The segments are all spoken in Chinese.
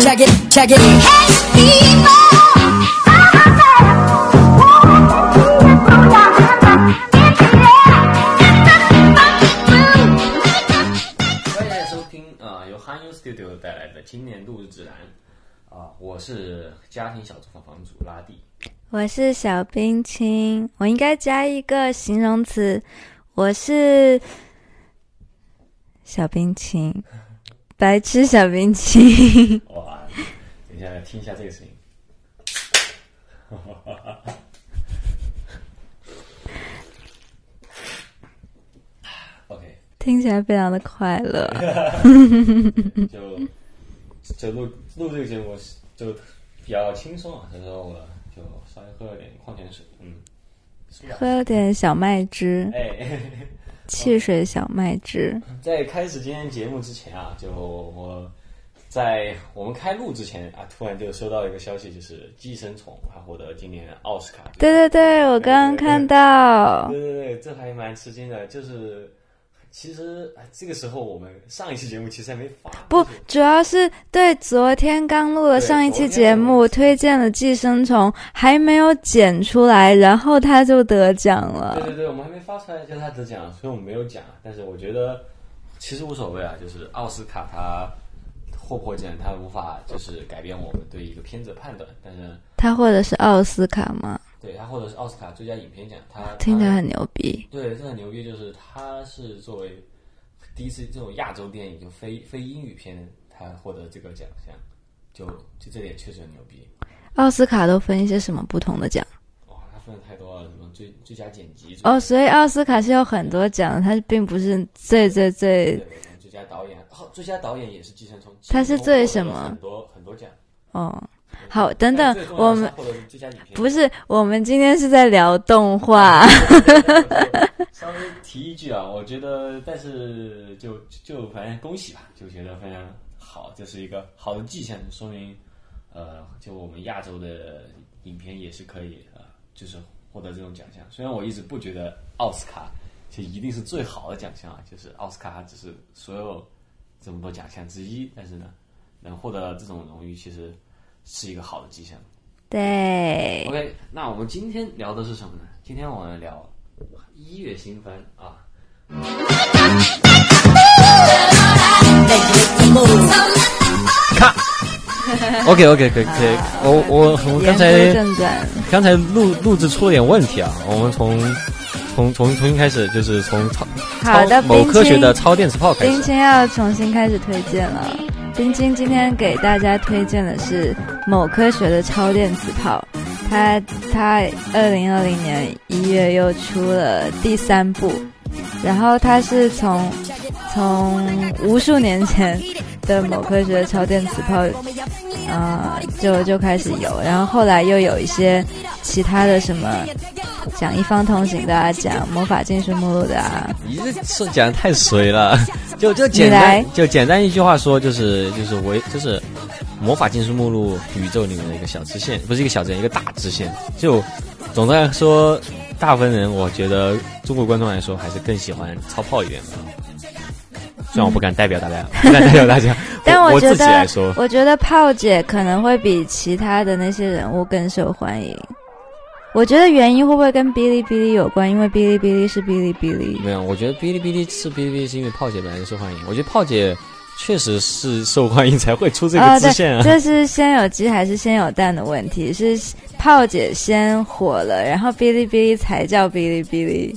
Check it, check it. Hey 欢迎收听啊、呃由 Han Yu Studio 带来的今年度日指南啊、我是家庭小作坊房主拉蒂。我是小冰清，我应该加一个形容词，我是小冰清，白痴小冰清。哇，等一下听一下这个声音。OK，听起来非常的快乐。就就录录这个节目就比较轻松啊，这时候我就稍微喝了点矿泉水，喝了点小麦汁，哎。汽水小麦汁。在开始今天节目之前啊，就我在我们开录之前啊，突然就收到一个消息，就是《寄生虫》它获得今年奥斯卡。对对对，我刚刚看到。对对对，这还蛮吃惊的。就是其实哎这个时候我们上一期节目其实还没发，不，主要是对昨天刚录了上一期节目，推荐了《寄生虫》，还没有剪出来，然后他就得奖对了。对对对，我们还没发出来，就他得奖，所以我们没有讲。但是我觉得其实无所谓啊，就是奥斯卡它获不获奖，它无法就是改变我们对一个片子的判断，但是。他获的是奥斯卡吗？对他获得是奥斯卡最佳影片奖，他听起来很牛逼。对，这很牛逼，就是他是作为第一次这种亚洲电影，就非非英语片，他获得这个奖项，就就这点确实很牛逼。奥斯卡都分一些什么不同的奖？哇，他分的太多了，什么最最佳剪辑哦，所以奥斯卡是有很多奖的，它并不是最最最对对最佳导演，哦，最佳导演也是寄生虫，他是最什么很多很多奖。哦。好，等等我们获得最佳影片，不是，我们今天是在聊动画。稍微提一句啊，我觉得，但是就就反正恭喜吧，就觉得非常好，这是一个好的迹象，说明呃，就我们亚洲的影片也是可以呃，就是获得这种奖项。虽然我一直不觉得奥斯卡就一定是最好的奖项啊，就是奥斯卡只是所有这么多奖项之一，但是呢，能获得这种荣誉其实是一个好的迹象。对，OK，那我们今天聊的是什么呢？今天我们聊一月新番啊。OK OK 可以可以，我我我刚言才。刚才录录制出了点问题啊，我们从从从重新开始，就是从超好的，某科学的超电磁炮开始。冰清要重新开始推荐了。冰清今天给大家推荐的是某科学的超电磁炮，它它二零二零年一月又出了第三部，然后它是从从无数年前的某科学的超电磁炮，呃，就就开始有，然后后来又有一些其他的什么讲一方通行的啊，讲魔法禁书目录的啊，你这说讲的太水了，就就简单就简单一句话说，就是就是我就是魔法禁书目录宇宙里面的一个小支线，不是一个小支线，一个大支线。就总的来说，大部分人我觉得中国观众来说还是更喜欢超炮一点的。虽然我不敢代表大家，不敢代表大家，但我觉得我觉得炮姐可能会比其他的那些人物更受欢迎。我觉得原因会不会跟哔哩哔哩有关？因为哔哩哔哩是哔哩哔哩。没有，我觉得哔哩哔哩是哔哩哔哩是因为炮姐本来就受欢迎。我觉得炮姐确实是受欢迎才会出这个支线，啊。这是先有鸡还是先有蛋的问题，是炮姐先火了，然后哔哩哔哩才叫哔哩哔哩，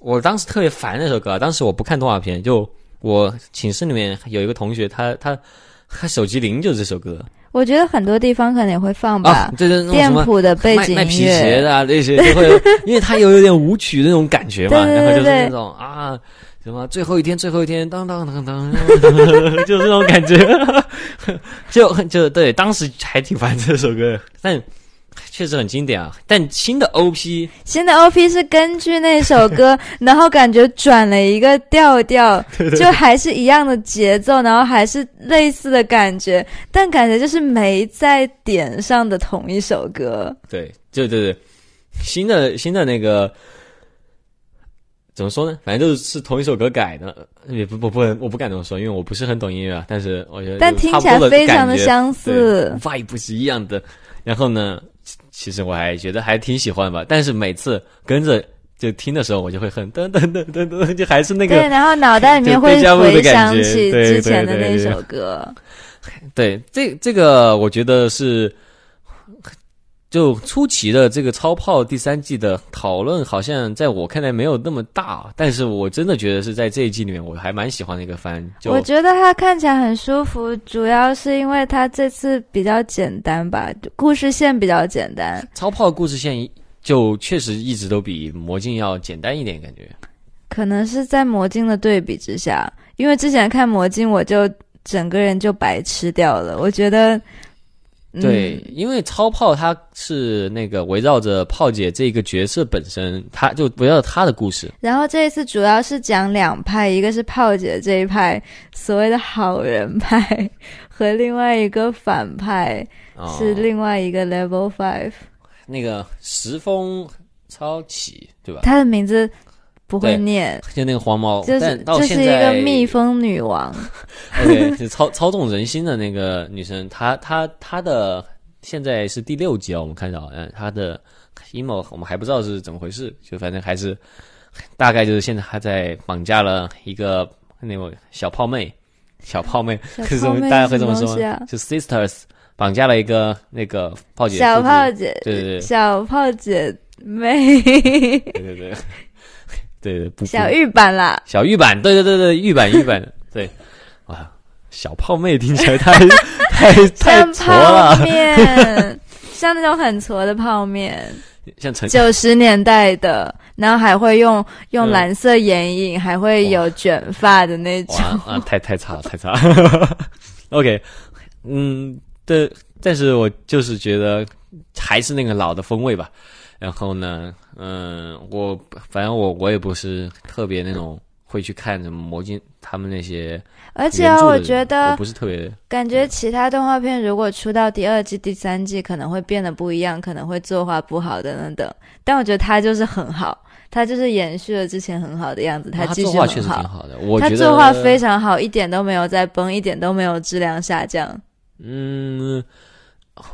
我当时特别烦那首歌。当时我不看动画片，就我寝室里面有一个同学，他他他手机铃就是这首歌。我觉得很多地方可能也会放吧，啊，对 对，店铺的背景卖卖皮音乐。鞋的啊，这些就会有，因为它有有点舞曲的那种感觉嘛，对对然后就是那种啊，什么最后一天，最后一天，当当当当，就是那种感觉，就就对，当时还挺烦这首歌，但确实很经典啊。但新的 OP 新的 OP 是根据那首歌，然后感觉转了一个调调，就还是一样的节奏，然后还是类似的感觉，但感觉就是没在点上的同一首歌。对，对对对，新的新的那个怎么说呢？反正就是是同一首歌改的，也不不不，我不敢这么说，因为我不是很懂音乐啊。但是我觉得，但听起来非常的相似。vibe 是一样的。然后呢，其其实我还觉得还挺喜欢吧。但是每次跟着就听的时候，我就会很噔噔噔噔噔，就还是那个对，然后脑袋里面就会回想起对之前的那首歌。对，这这个我觉得是，就初期的这个超炮第三季的讨论，好像在我看来没有那么大，但是我真的觉得是在这一季里面，我还蛮喜欢的一个番。就我觉得它看起来很舒服，主要是因为它这次比较简单吧，故事线比较简单。超炮故事线就确实一直都比魔镜要简单一点，感觉。可能是在魔镜的对比之下，因为之前看魔镜，我就整个人就白吃掉了。我觉得，嗯、对，因为超炮他是那个围绕着炮姐这个角色本身，他就围绕着她的故事。然后这一次主要是讲两派，一个是炮姐这一派所谓的好人派，和另外一个反派、哦、是另外一个 Level Five。那个石峰超起，对吧？他的名字不会念，就那个黄毛，就是就是一个蜜蜂女王。OK，是操操纵人心的那个女生，她她她的现在是第六集啊，我们看到，嗯，她的阴谋我们还不知道是怎么回事，就反正还是大概就是现在她在绑架了一个那个小炮妹，小炮妹，小可 是大家会这么说？就 sisters 绑架了一个那个炮姐，小炮姐，对对对。小炮姐妹，对对对 对对，不小玉版啦。小玉版，对对对对，玉版玉版，对，哇，小泡妹听起来太 太太像挫泡了，面，像那种很挫的泡面，像陈九十年代的，然后还会用用嗯蓝色眼影，还会有卷发的那种。啊，太太差了，太差了。OK，嗯，对，但是我就是觉得还是那个老的风味吧。然后呢，嗯，我反正我我也不是特别那种会去看什么魔镜他们那些而且啊我觉得不是特别感觉其他动画片如果出到第二季、第三季，可能会变得不一样，可能会作画不好等等等。但我觉得它就是很好，他就是延续了之前很好的样子，他继续作画确。实挺好的，我觉得它作画非常好，一点都没有在崩，一点都没有质量下降。嗯，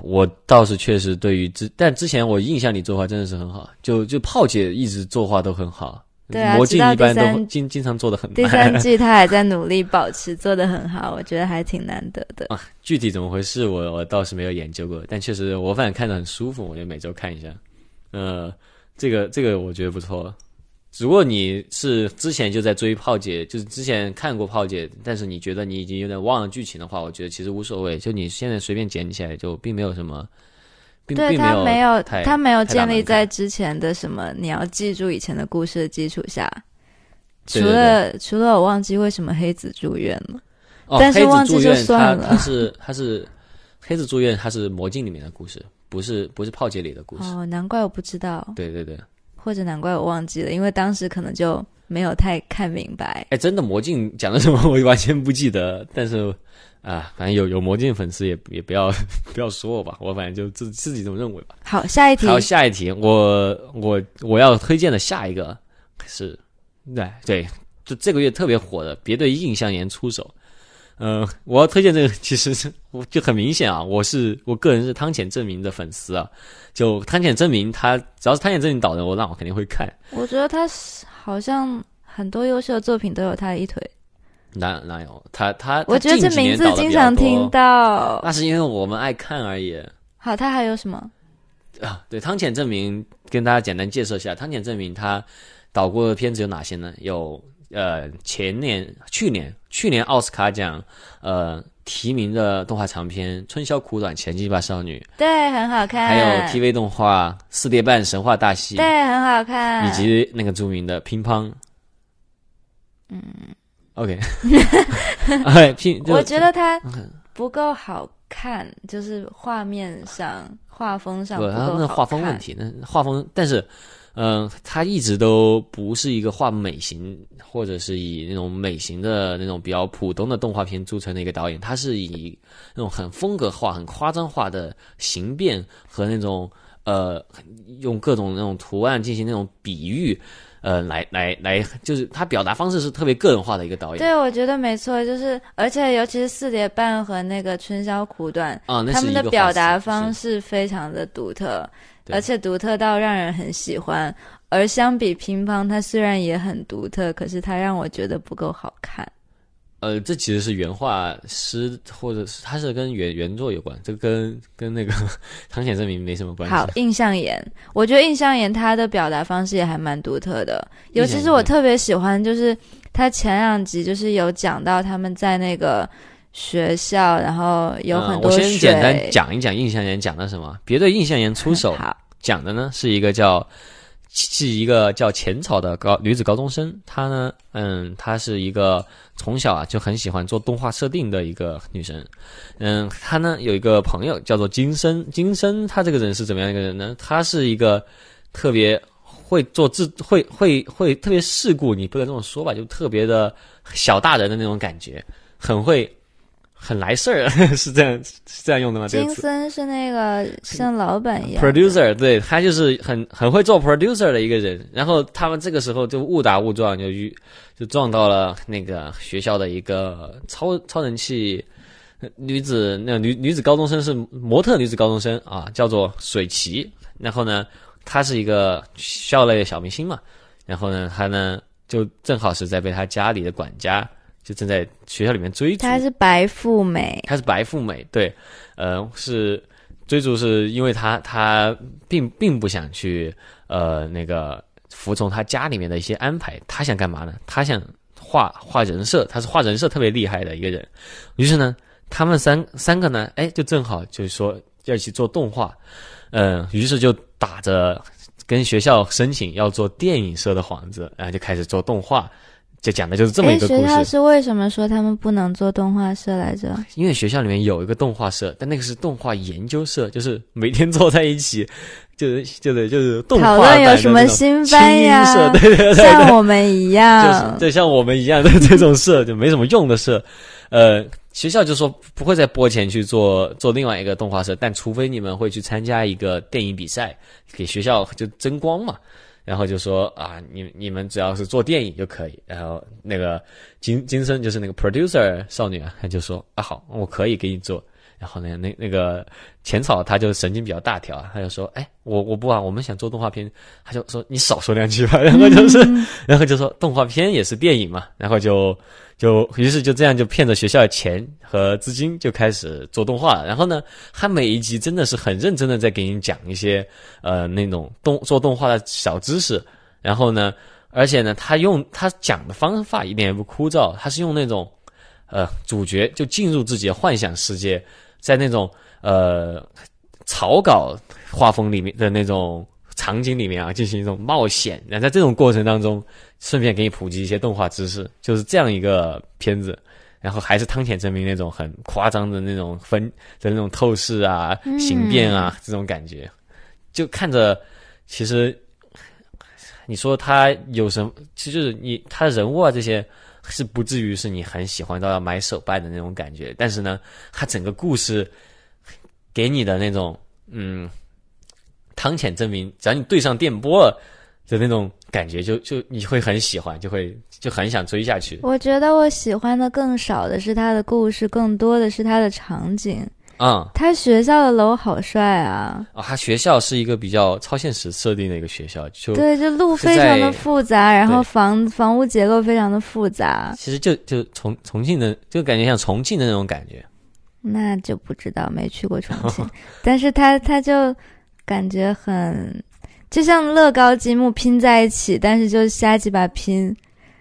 我倒是确实对于之，但之前我印象里作画真的是很好，就就炮姐一直作画都很好，对啊魔镜一般都经经常做的很第三。季他还在努力保持做的很好，我觉得还挺难得的。啊，具体怎么回事我我倒是没有研究过，但确实我反正看着很舒服，我就每周看一下。呃，这个这个我觉得不错。如果你是之前就在追炮姐，就是之前看过炮姐，但是你觉得你已经有点忘了剧情的话，我觉得其实无所谓，就你现在随便捡起来，就并没有什么，并对并没他没有，太他没有建立在之前的什么你要记住以前的故事的基础下。除了除了我忘记为什么黑子住院了，哦，但是忘记就算了它它是他是黑子住院，他是魔镜里面的故事，不是不是炮姐里的故事。哦，难怪我不知道，对对对，或者难怪我忘记了，因为当时可能就没有太看明白。哎，真的魔镜讲的什么 我完全不记得，但是啊，反正有有魔镜粉丝也也不要不要说我吧，我反正就自自己这么认为吧。好，下一题好，下一题，我我我要推荐的下一个是，对对，就这个月特别火的，别对印象岩出手。呃，我要推荐这个，其实是我就很明显啊，我是我个人是汤浅证明的粉丝啊。就汤浅证明，他只要是汤浅证明导的，我那我肯定会看。我觉得他是好像很多优秀的作品都有他的一腿。哪哪有他他？我觉得这名字经常听，到。那是因为我们爱看而已。好，他还有什么？啊，对，汤浅证明跟大家简单介绍一下，汤浅证明他导过的片子有哪些呢？有呃前年去年去年奥斯卡奖呃提名的动画长片《春宵苦短，前进吧少女对，很好》，看。还有 TV 动画《四叠半神话大戏》，对，很好看。以及那个著名的乒乓。嗯，OK，哎 乒，我觉得它不够好看，就是画面上、画风上不，不够好他那画风问题，那画风，但是，嗯、他一直都不是一个画美型或者是以那种美型的那种比较普通的动画片著称的一个导演，他是以那种很风格化、很夸张化的形变和那种呃，用各种那种图案进行那种比喻。呃，来来来，就是他表达方式是特别个人化的一个导演对，我觉得没错，就是而且尤其是四叠半和那个春宵苦短，啊，那他们的表达方式式非常的独特，对而且独特到让人很喜欢。而相比乒乓，它虽然也很独特，可是它让我觉得不够好看。呃，这其实是原画师，或者是它是跟原原作有关，这个跟跟那个汤显证明没什么关系。好，印象岩，我觉得印象岩他的表达方式也还蛮独特的，尤其是我特别喜欢，就是他前两集就是有讲到他们在那个学校，然后有很多嗯、我。先简单讲一讲印象岩讲的什么。别对印象岩出手，讲的呢是一个叫是一个叫浅草的高女子高中生，她呢，嗯，她是一个从小啊就很喜欢做动画设定的一个女生，嗯，她呢有一个朋友叫做金生，金生她这个人是怎么样一个人呢？她是一个特别会做自会会会特别世故，你不能这么说吧，就特别的小大人的那种感觉，很会很来事儿，是这样是这样用的吗？金森是那个像老板一样 producer，对他就是很很会做 producer 的一个人。然后他们这个时候就误打误撞就遇就撞到了那个学校的一个超超人气呃女子，那女女子高中生是模特女子高中生啊，叫做水崎。然后呢，她是一个校内的小明星嘛。然后呢，她呢就正好是在被她家里的管家就正在学校里面追逐。她是白富美，她是白富美，对，呃，是追逐是因为她她并并不想去呃那个服从她家里面的一些安排，她想干嘛呢？她想画画人设，她是画人设特别厉害的一个人。于是呢，他们三三个呢，哎，就正好就是说要一起做动画，嗯、于是就打着跟学校申请要做电影社的幌子，然后就开始做动画。就讲的就是这么诶一个故事，学校是为什么说他们不能做动画社来着？因为学校里面有一个动画社，但那个是动画研究社，就是每天坐在一起，就是就是就是动画讨论有什么新番呀 社，对对对对，像我们一就是样，对像我们一样的这种社，就没什么用的社。呃，学校就说不会再拨钱去做做另外一个动画社，但除非你们会去参加一个电影比赛，给学校就争光嘛。然后就说啊，你你们只要是做电影就可以。然后那个金金生就是那个 producer 少女啊，她就说啊好，我可以给你做。然后呢，那那个浅草他就神经比较大条啊，他就说，哎，我我不啊，我们想做动画片，他就说你少说两句吧。然后就是，然后就说动画片也是电影嘛，然后就就于是就这样就骗着学校的钱和资金就开始做动画了。然后呢，他每一集真的是很认真的在给你讲一些呃那种动做动画的小知识。然后呢，而且呢，他用他讲的方法一点也不枯燥，他是用那种呃主角就进入自己的幻想世界，在那种呃草稿画风里面的那种场景里面啊，进行一种冒险。那在这种过程当中，顺便给你普及一些动画知识，就是这样一个片子。然后还是汤浅证明那种很夸张的那种分的那种透视啊、形变啊、这种感觉，就看着其实你说他有什么，其实就是你他的人物啊这些是不至于是你很喜欢到要买手办的那种感觉，但是呢，他整个故事给你的那种嗯汤浅证明，只要你对上电波了的那种感觉就，就你会很喜欢，就会就很想追下去我觉得我喜欢的更少的是他的故事，更多的是他的场景。嗯、他学校的楼好帅啊！啊！他学校是一个比较超现实设定的一个学校，就对，就路非常的复杂，然后房房屋结构非常的复杂，其实就就重重庆的，就感觉像重庆的那种感觉。那就不知道没去过重庆，但是他他就感觉很就像乐高积木拼在一起，但是就瞎几把拼，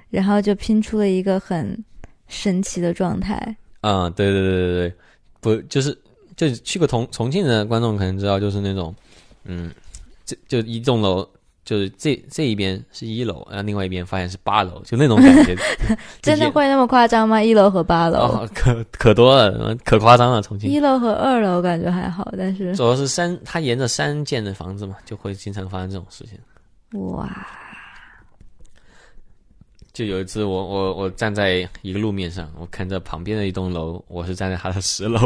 然后就拼出了一个很神奇的状态。嗯，对对对对对，不就是就去过重重庆的观众可能知道，就是那种，嗯，就就一栋楼，就是这这一边是一楼，然后另外一边发现是八楼，就那种感觉。真的会那么夸张吗？一楼和八楼？哦，可可多了，可夸张了。重庆一楼和二楼感觉还好，但是主要是山，它沿着山建的房子嘛，就会经常发生这种事情。哇，就有一次我我我站在一个路面上，我看着旁边的一栋楼，我是站在它的十楼。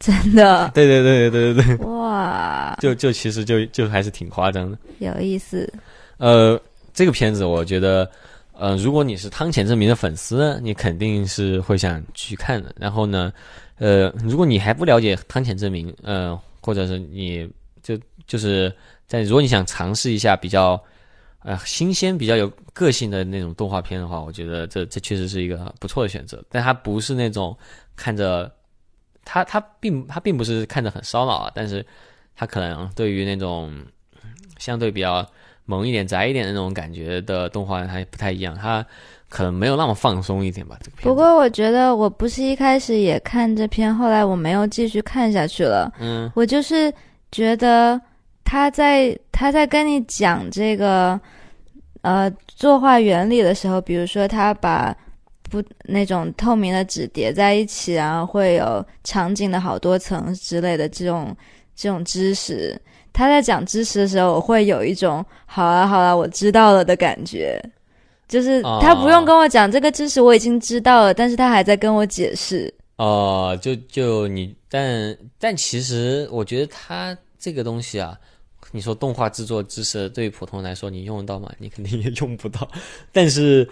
真的？对对对对对对。哇，就就其实就就还是挺夸张的。有意思。呃，这个片子我觉得，呃，如果你是汤浅证明的粉丝，你肯定是会想去看的。然后呢，呃，如果你还不了解汤浅证明，呃，或者是你就就是在如果你想尝试一下比较呃新鲜、比较有个性的那种动画片的话，我觉得这这确实是一个不错的选择。但它不是那种看着它它并他并不是看着很烧脑啊，但是他可能对于那种相对比较。萌一点、宅一点的那种感觉的动画还不太一样，他可能没有那么放松一点吧。这个片不过我觉得我不是一开始也看这篇，后来我没有继续看下去了。嗯，我就是觉得他在他在跟你讲这个呃作画原理的时候，比如说他把不那种透明的纸叠在一起，然后会有场景的好多层之类的这种这种知识。他在讲知识的时候，我会有一种“好啊，好啊，我知道了”的感觉，就是他不用跟我讲这个知识，我已经知道了，但是他还在跟我解释。哦，就就你，但但其实我觉得他这个东西啊，你说动画制作知识对于普通人来说，你用得到吗？你肯定也用不到。但是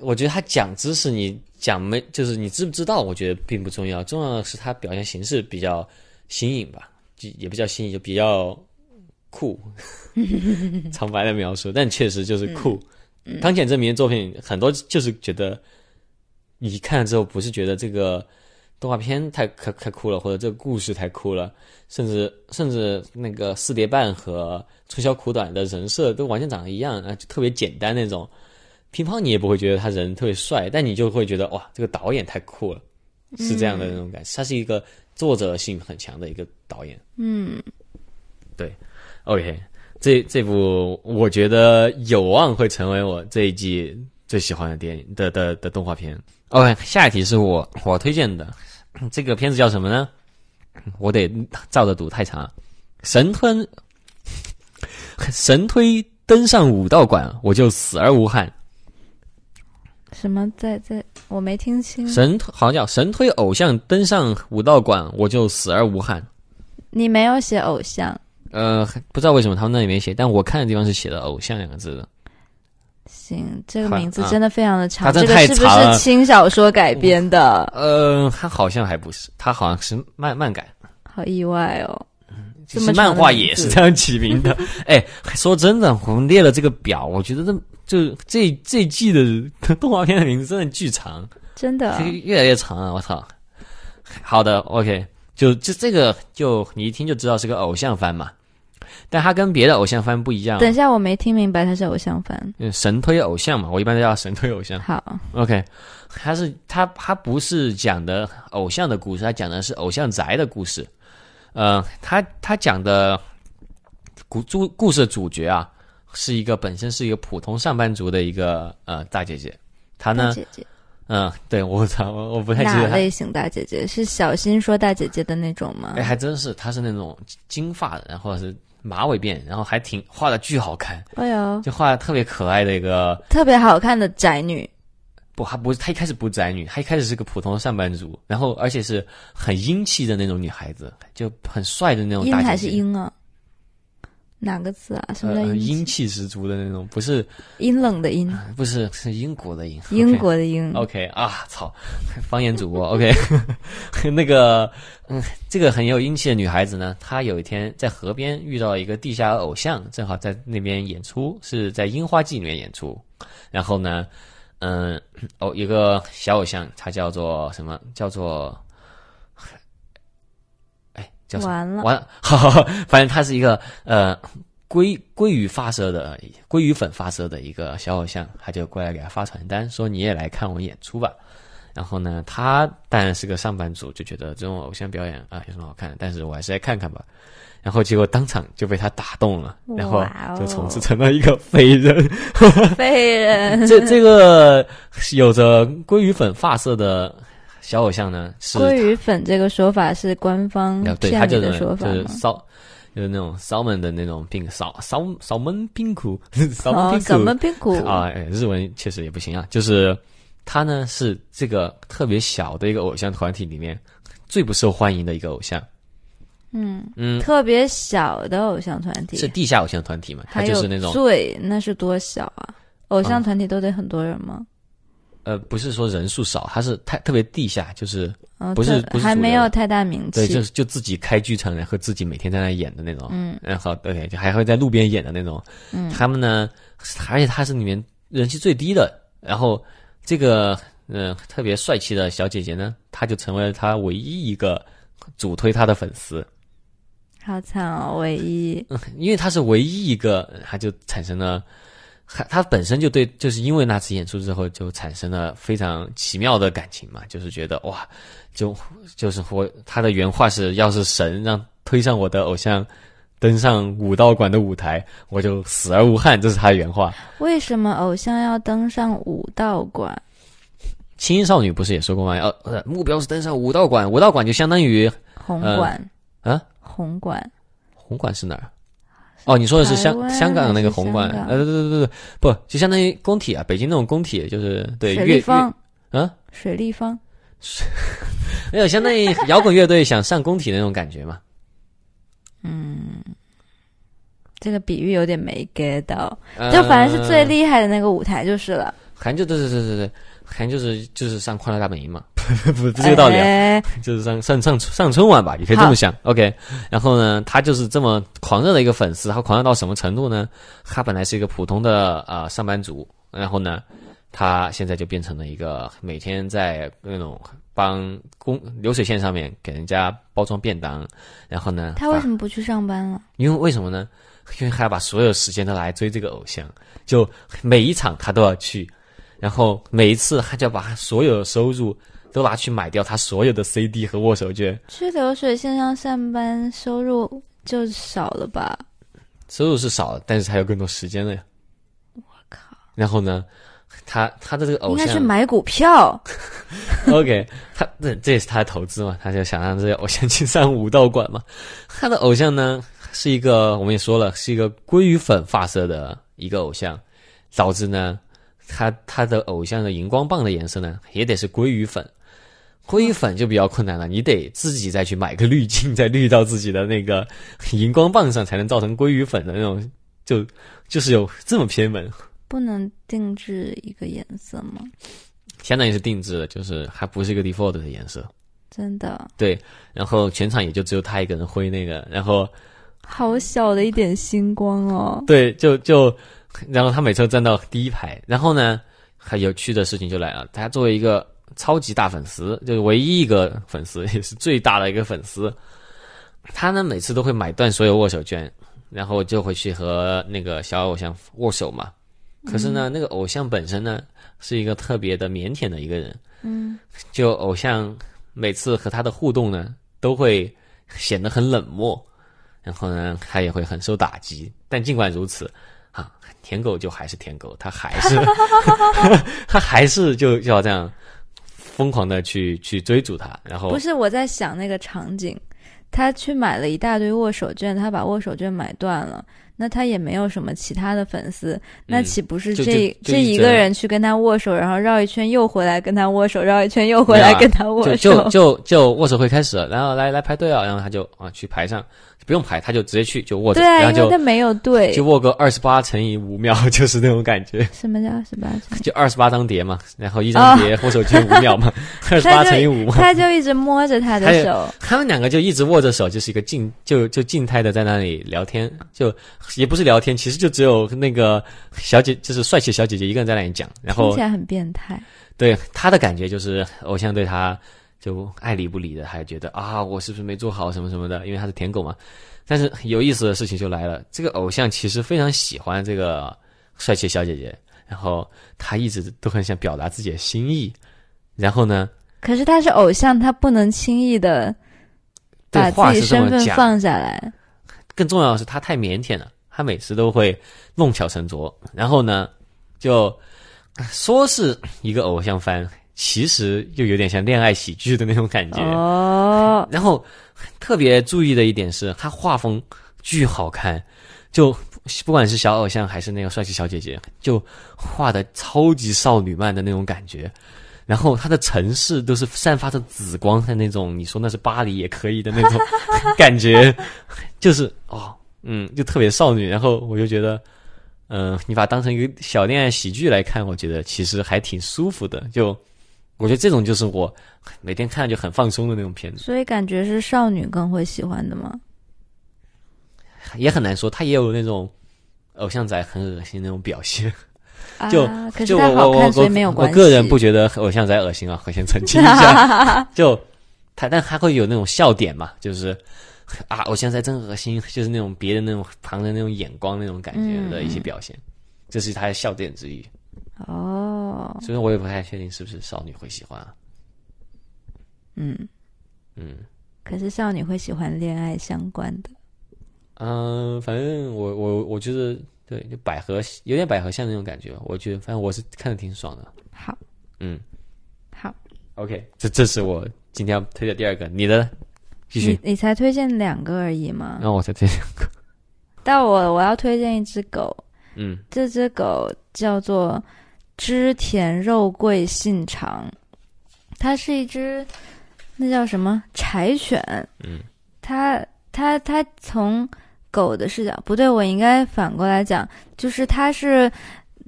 我觉得他讲知识，你讲没，就是你知不知道？我觉得并不重要，重要的是他表现形式比较新颖吧，就也不叫新颖，就比较。酷，长白的描述，但确实就是酷。汤浅证明的作品很多，就是觉得你看了之后，不是觉得这个动画片太太太酷了，或者这个故事太酷了，甚至甚至那个四叠半和春宵苦短的人设都完全长得一样啊，就特别简单那种。乒乓你也不会觉得他人特别帅，但你就会觉得哇，这个导演太酷了，是这样的那种感觉。他是一个作者性很强的一个导演。嗯，对。OK，这这部我觉得有望会成为我这一季最喜欢的电影的的的动画片。OK，下一题是我我推荐的，这个片子叫什么呢？我得照着读，太长。神吞神推登上武道馆，我就死而无憾。什么在在？我没听清。神好像叫神推偶像登上武道馆，我就死而无憾。你没有写偶像。呃，不知道为什么他们那里没写，但我看的地方是写的“偶像”两个字的。行，这个名字真的非常的长，这个是不是轻小说改编的？呃，他好像还不是，他好像是漫漫改。好意外哦，其实漫画也是这样起名的。哎，说真的，我们列了这个表，我觉得这就这这季的 动画片的名字真的巨长，真的越来越长啊。我操！好的，OK，就就这个，就你一听就知道是个偶像番嘛。但它跟别的偶像番不一样。等一下，我没听明白它是偶像番。嗯神推偶像嘛，我一般都叫神推偶像。好，OK，他是他他不是讲的偶像的故事，他讲的是偶像宅的故事。呃，他他讲的故主故事的主角啊，是一个本身是一个普通上班族的一个呃大姐姐。她呢，姐姐，嗯，对我操，我我不太记得哪类型大姐姐是小新说大姐姐的那种吗？哎，还真是，她是那种金发的，然后是。马尾辫，然后还挺画的巨好看，哎呦，就画的特别可爱的一个特别好看的宅女。不，她不是，她一开始不是宅女，她一开始是个普通的上班族，然后而且是很英气的那种女孩子，就很帅的那种。英还是英啊？哪个字啊？什么叫英气十足的那种？不是阴冷的阴，不是是英国的英，英国的英。OK 啊，操，方言主播 OK，那个嗯，这个很有英气的女孩子呢，她有一天在河边遇到一个地下偶像，正好在那边演出，是在樱花季里面演出。然后呢，嗯，哦，一个小偶像，他叫做什么？叫做。哎，叫完了，完 了，好反正他是一个呃鲑鲑鱼发射的鲑鱼粉发射的一个小偶像，他就过来给他发传单，说你也来看我演出吧。然后呢，他当然是个上班族，就觉得这种偶像表演啊有什么好看的，但是我还是来看看吧。然后结果当场就被他打动了，然后就从此成了一个废人。废人，这这个有着鲑鱼粉发色的小偶像呢，是鲑鱼粉这个说法是官方啊，对，他就是的说法就是吗？烧，就是那种烧门的那种冰烧烧烧门冰 苦，烧门哦，冰什么库屁股？啊，哎日文确实也不行啊。就是他呢是这个特别小的一个偶像团体里面最不受欢迎的一个偶像，嗯嗯，特别小的偶像团体，是地下偶像团体嘛，他就是那种最那是多小啊？偶像啊团体都得很多人吗？呃，不是说人数少，他是太特别地下，就是哦，不是不是还没有太大名气。对，就是就自己开剧场，然后自己每天在那演的那种，嗯，然后对，就还会在路边演的那种。嗯他们呢，而且他是里面人气最低的。然后这个嗯、呃特别帅气的小姐姐呢，她就成为了他唯一一个主推他的粉丝，好惨哦，唯一 因为他是唯一一个，他就产生了。他他本身就对，就是因为那次演出之后，就产生了非常奇妙的感情嘛，就是觉得哇，就就是我他的原话是，要是神让推上我的偶像登上武道馆的舞台，我就死而无憾，这是他的原话。为什么偶像要登上武道馆？青音少女不是也说过吗？呃呃，目标是登上武道馆，武道馆就相当于红馆啊，红馆。红馆是哪儿？哦，你说的是香香港的那个红馆。呃，对对对对，不就相当于工体啊，北京那种工体，就是对水乐立方，乐啊，水立方，没有相当于摇滚乐队想上工体那种感觉嘛。嗯这个比喻有点没 get 到，呃。就反正是最厉害的那个舞台就是了，韩就对对对对对，韩就是就是上快乐大本营嘛，不不这个道理啊。哎就是上上上上春晚吧，也可以这么想。OK，然后呢，他就是这么狂热的一个粉丝，他狂热到什么程度呢？他本来是一个普通的啊、呃上班族，然后呢，他现在就变成了一个每天在那种帮工流水线上面给人家包装便当，然后呢，他为什么不去上班了？因为为什么呢？因为他要把所有时间都拿来追这个偶像，就每一场他都要去，然后每一次他就要把他所有的收入都拿去买掉他所有的 CD 和握手券，去流水线上上班，收入就少了吧？收入是少了，但是还有更多时间了呀。我靠！然后呢，他他的这个偶像应该去买股票。OK，他这这也是他的投资嘛，他就想让这些偶像去上武道馆嘛。他的偶像呢是一个，我们也说了，是一个鲑鱼粉发色的一个偶像，导致呢，他他的偶像的荧光棒的颜色呢也得是鲑鱼粉。鲑鱼粉就比较困难了，你得自己再去买个滤镜，再滤到自己的那个 荧光棒上，才能造成鲑鱼粉的那种，就就是有这么偏门。不能定制一个颜色吗？相当于是定制的，就是还不是一个 default 的颜色。真的对，然后全场也就只有他一个人挥那个，然后好小的一点星光哦。对，就就，然后他每次站到第一排，然后呢，很有趣的事情就来了，他作为一个超级大粉丝，就是唯一一个粉丝，也是最大的一个粉丝，他呢每次都会买断所有握手券，然后就会去和那个小偶像握手嘛。可是呢，那个偶像本身呢是一个特别的腼腆的一个人，嗯，就偶像每次和他的互动呢，都会显得很冷漠，然后呢，他也会很受打击。但尽管如此，啊，舔狗就还是舔狗，他还是 他还是就就要这样疯狂的去去追逐他，然后不是我在想那个场景，他去买了一大堆握手券，他把握手券买断了。那他也没有什么其他的粉丝，那岂不是嗯这这一个人去跟他握手，然后绕一圈又回来跟他握手，绕一圈又回来跟他握就手？就就就握手会开始了，然后来来排队啊，然后他就啊去排上，不用排，他就直接去就握着，对啊，然后就没有对就。握个二十八乘以五秒，就是那种感觉。什么叫二十八层？就二十八张碟嘛，然后一张碟握手机五秒嘛，二十八乘以五嘛。他就一直摸着他的手，他们两个就一直握着手，就是一个静就就静态的在那里聊天，就也不是聊天，其实就只有那个小姐，就是帅气小姐姐一个人在那里讲，然后听起来很变态。对他的感觉就是偶像对他就爱理不理的，还觉得啊，我是不是没做好什么什么的？因为他是舔狗嘛。但是有意思的事情就来了，这个偶像其实非常喜欢这个帅气小姐姐，然后他一直都很想表达自己的心意，然后呢，可是他是偶像，他不能轻易的把自己身份放下来。更重要的是他太腼腆了，他每次都会弄巧成拙，然后呢，就说是一个偶像番，其实又有点像恋爱喜剧的那种感觉。哦，然后特别注意的一点是，他画风巨好看，就不管是小偶像还是那个帅气小姐姐，就画的超级少女漫的那种感觉。然后它的城市都是散发着紫光的那种，你说那是巴黎也可以的那种 感觉，就是哦，嗯，就特别少女。然后我就觉得，嗯、你把它当成一个小恋爱喜剧来看，我觉得其实还挺舒服的。就我觉得这种就是我每天看就很放松的那种片子。所以感觉是少女更会喜欢的吗？也很难说，他也有那种偶像仔很恶心那种表现。就就我我。我个人不觉得偶像仔恶心啊，我先澄清一下。就他，但他会有那种笑点嘛，就是啊，偶像仔真恶心，就是那种别人那种旁人那种眼光那种感觉的一些表现，这是他的笑点之一。哦，所以我也不太确定是不是少女会喜欢啊。嗯，嗯可是少女会喜欢恋爱相关的。嗯、反正我我我觉得对，就百合有点百合像那种感觉，我觉得反正我是看的挺爽的。好，嗯好，，OK，这这是我今天要推的第二个，你的继续你，你才推荐两个而已吗？然后我才推。但我我要推荐一只狗，嗯这只狗叫做织田肉桂信长，它是一只那叫什么柴犬。嗯，它它它从狗的视角，不对，我应该反过来讲，就是它是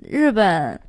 日本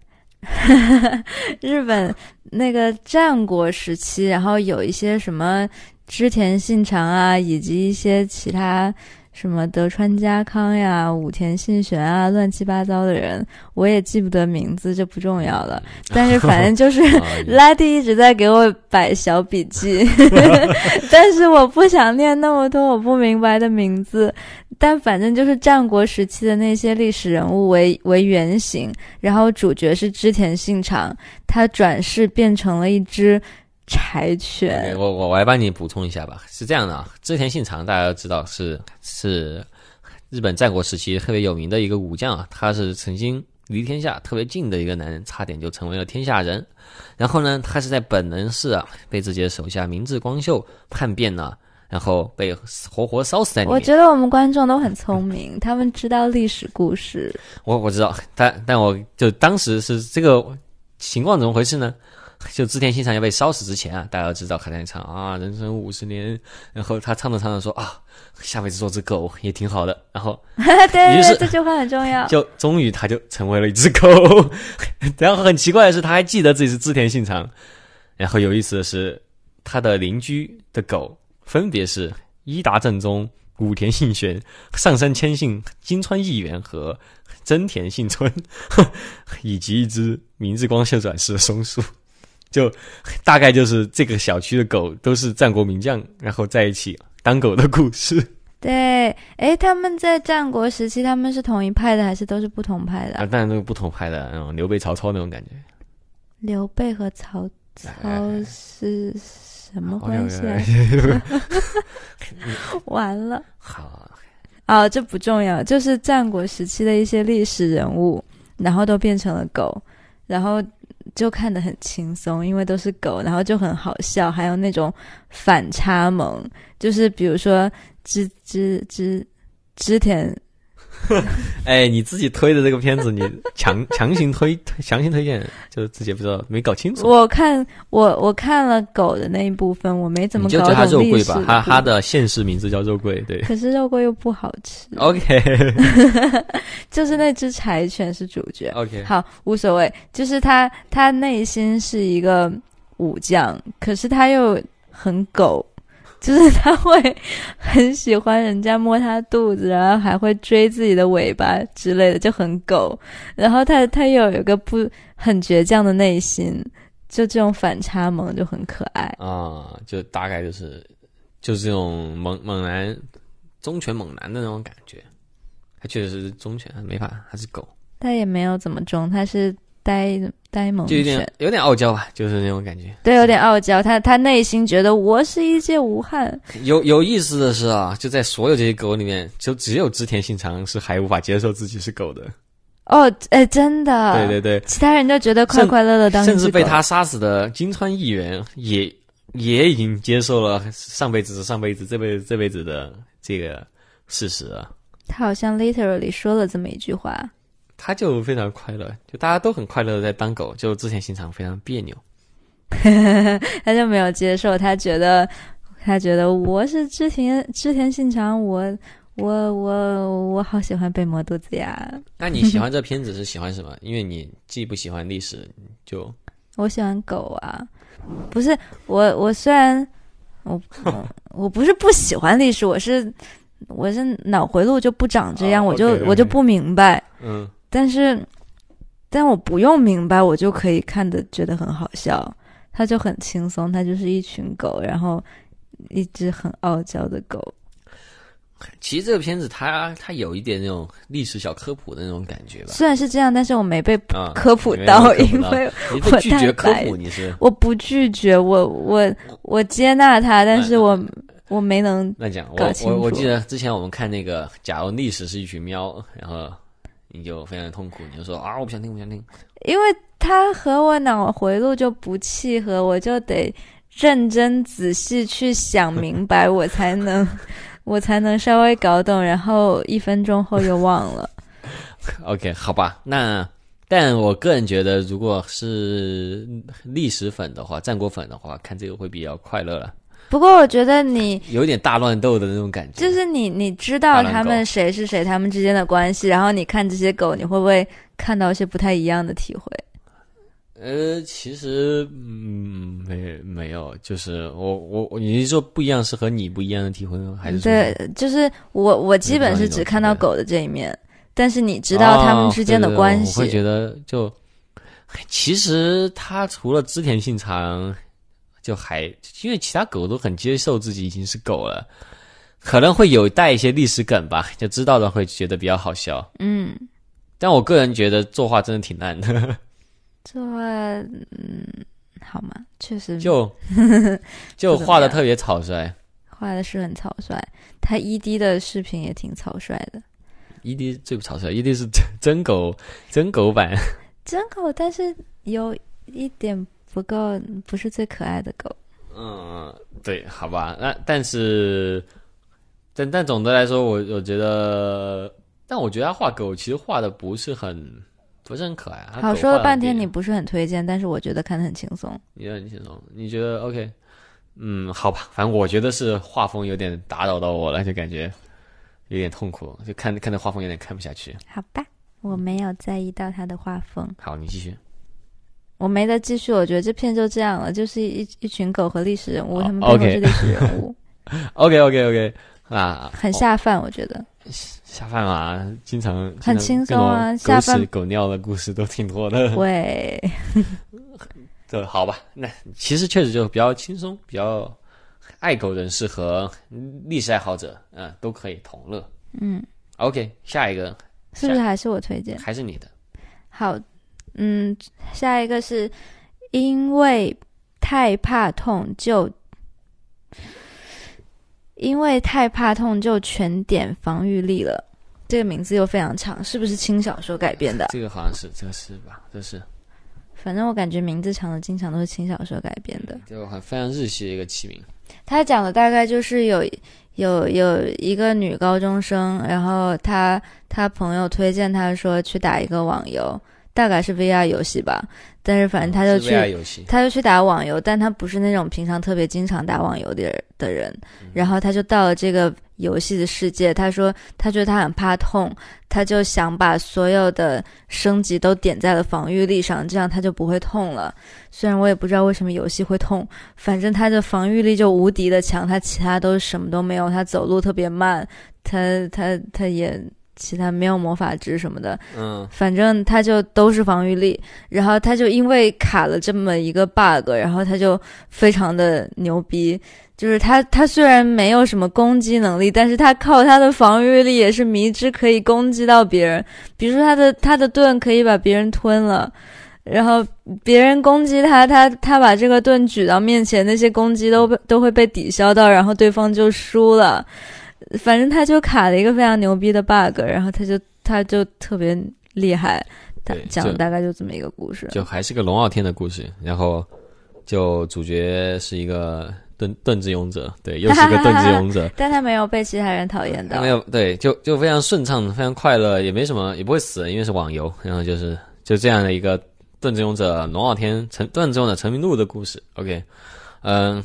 日本那个战国时期，然后有一些什么织田信长啊，以及一些其他什么德川家康呀、武田信玄啊，乱七八糟的人，我也记不得名字，这不重要了。但是反正就是啊 拉蒂一直在给我摆小笔记，但是我不想念那么多我不明白的名字。但反正就是战国时期的那些历史人物为为原型，然后主角是织田信长，他转世变成了一只柴犬。我我我来帮你补充一下吧。是这样的啊，织田信长大家都知道是是日本战国时期特别有名的一个武将啊，他是曾经离天下特别近的一个男人，差点就成为了天下人。然后呢，他是在本能寺啊被自己的手下明智光秀叛变了，然后被活活烧死在里面。我觉得我们观众都很聪明，他们知道历史故事。我我知道，但但我就当时是这个情况怎么回事呢？就织田信长要被烧死之前啊，大家都知道他在唱啊，人生五十年，然后他唱着唱着说啊，下辈子做只狗也挺好的，然后对对于是对，这句话很重要。就终于他就成为了一只狗，然后很奇怪的是他还记得自己是织田信长，然后有意思的是他的邻居的狗分别是伊达正宗、武田信玄、上杉谦信、金川义元和真田信春，以及一只明治光秀转世的松树。就大概就是这个小区的狗都是战国名将，然后在一起当狗的故事 对，哎，他们在战国时期，他们是同一派的，还是都是不同派的啊、啊，当然都是不同派的，那种刘备、曹操那种感觉。刘备和曹操是什么关系啊？完了，好，哦，这不重要，就是战国时期的一些历史人物，然后都变成了狗，然后就看得很轻松，因为都是狗，然后就很好笑，还有那种反差萌，就是比如说织织织织田 哎，你自己推的这个片子，你强强行推推强行推荐，就自己不知道没搞清楚。我看我我看了狗的那一部分，我没怎么搞你就叫它肉桂吧，它部它的现实名字叫肉桂，对。可是肉桂又不好吃。OK 就是那只柴犬是主角。OK，好，无所谓，就是他他内心是一个武将，可是他又很狗。就是他会很喜欢人家摸他肚子，然后还会追自己的尾巴之类的，就很狗。然后他他又有一个不很倔强的内心，就这种反差萌就很可爱。啊，就大概就是就是这种猛猛男、忠犬猛男的那种感觉。他确实是忠犬，没法，他是狗，他也没有怎么忠，他是呆呆萌就有点，有点傲娇吧，就是那种感觉。对，有点傲娇。他他内心觉得我是一介无汉，有有意思的是啊，就在所有这些狗里面，就只有织田信长是还无法接受自己是狗的。哦，哎，真的，对对对，其他人就觉得快快乐乐当甚至被他杀死的金川议员也也已经接受了上辈子是上辈子，这辈子这辈子的这个事实了。他好像 literally 说了这么一句话。他就非常快乐，就大家都很快乐的在当狗，就之前心肠非常别扭。他就没有接受，他觉得他觉得我是织田织田信长，我我我我好喜欢被磨肚子呀，那你喜欢这片子是喜欢什么？因为你既不喜欢历史，就我喜欢狗啊，不是我我虽然我我我不是不喜欢历史，我是我是脑回路就不长这样，哦我就我就不明白，嗯，但是但我不用明白，我就可以看的觉得很好笑，它就很轻松，它就是一群狗，然后一只很傲娇的狗。其实这个片子它它有一点那种历史小科普的那种感觉吧。虽然是这样，但是我没被啊，科普到，因到为我拒绝科普，你是我不拒绝，我我我接纳它，但是我我没能那讲。我我我记得之前我们看那个，假如历史是一群喵，然后你就非常痛苦，你就说啊，我不想听，我不想听。因为他和我脑回路就不契合，我就得认真仔细去想 明白，我才能我才能稍微搞懂，然后一分钟后又忘了。OK，好吧，那但我个人觉得，如果是历史粉的话，战国粉的话，看这个会比较快乐了，不过我觉得你有点大乱斗的那种感觉。就是你你知道他们谁是谁，他们之间的关系，然后你看这些狗，你会不会看到一些不太一样的体会？呃，其实嗯，没没有，就是我我我，你是说不一样是和你不一样的体会吗？还是对，就是我我基本是只看到狗的这一面，但是你知道他们之间的哦对对对我会。觉得就其实他除了织田信长，就还因为其他狗都很接受自己已经是狗了，可能会有带一些历史梗吧，就知道的会觉得比较好笑。嗯，但我个人觉得作画真的挺烂的，作画嗯，好吗？确实就 就画的特别草率。画的是很草率，他 ED 的视频也挺草率的。ED 最不草率，ED 是真真狗真狗版。真狗，但是有一点不够，不是最可爱的狗。嗯，对，好吧，那但是，但但总的来说，我我觉得，但我觉得他画狗其实画的不是很不是很可爱。好说了半天，你不是很推荐，但是我觉得看的很轻松。你觉得很轻松？你觉得 OK？嗯，好吧，反正我觉得是画风有点打扰到我了，就感觉有点痛苦，就看看那画风有点看不下去。好吧，我没有在意到他的画风，好，你继续。我没得继续。我觉得这片就这样了，就是一一群狗和历史人物，哦他们背后 OK 是历史人物，OK OK OK，啊，很下饭，我觉得。下饭啊，经常很轻松啊下饭狗尿的故事都挺多的。喂，对，好吧，那其实确实就比较轻松，比较爱狗人士和历史爱好者，嗯、都可以同乐。嗯，OK，下一个是不是还是我推荐？还是你的，好，嗯，下一个是因为太怕痛就。因为太怕痛就全点防御力了，这个名字又非常长，是不是轻小说改编的？这个好像是这个是吧？这是反正我感觉名字长的经常都是轻小说改编的。就很非常日系的一个起名。他讲的大概就是有有有一个女高中生，然后她她朋友推荐她说去打一个网游，大概是 VR 游戏吧，但是反正他就去他就去打网游，但他不是那种平常特别经常打网游的人的人。然后他就到了这个游戏的世界，他说他觉得他很怕痛，他就想把所有的升级都点在了防御力上，这样他就不会痛了。虽然我也不知道为什么游戏会痛，反正他的防御力就无敌的强，他其他都什么都没有，他走路特别慢，他他他也其他没有魔法值什么的，嗯反正他就都是防御力，然后他就因为卡了这么一个 bug，然后他就非常的牛逼。就是他，他虽然没有什么攻击能力，但是他靠他的防御力也是迷之可以攻击到别人。比如说他的他的盾可以把别人吞了，然后别人攻击他，他他把这个盾举到面前，那些攻击都被都会被抵消到，然后对方就输了。反正他就卡了一个非常牛逼的 bug，然后他就他就特别厉害。他讲的大概就这么一个故事。就还是个龙傲天的故事，然后就主角是一个盾盾之勇者，对，又是个 盾之勇者，但他没有被其他人讨厌的。没有对，就就非常顺畅，非常快乐，也没什么，也不会死，因为是网游，然后就是就这样的一个盾之勇者龙傲天成盾之勇者成名录的故事。OK，嗯、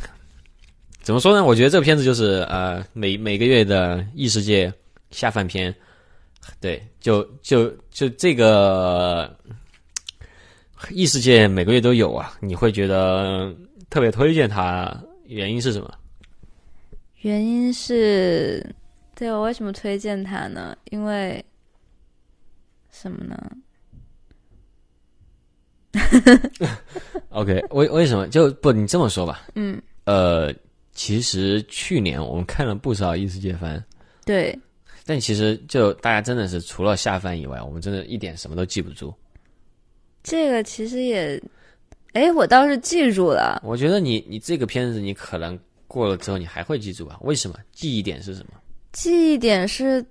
怎么说呢？我觉得这个片子就是呃每每个月的异世界下饭片，对，就就就这个异世界每个月都有啊，你会觉得特别推荐它，原因是什么？原因是，对我为什么推荐它呢？因为什么呢？OK，为为什么就不你这么说吧？嗯，呃，其实去年我们看了不少异世界番，对，但其实就大家真的是除了下饭以外，我们真的一点什么都记不住。这个其实也，哎，我倒是记住了。我觉得你你这个片子你可能过了之后你还会记住吧？为什么？记忆点是什么？记忆点是，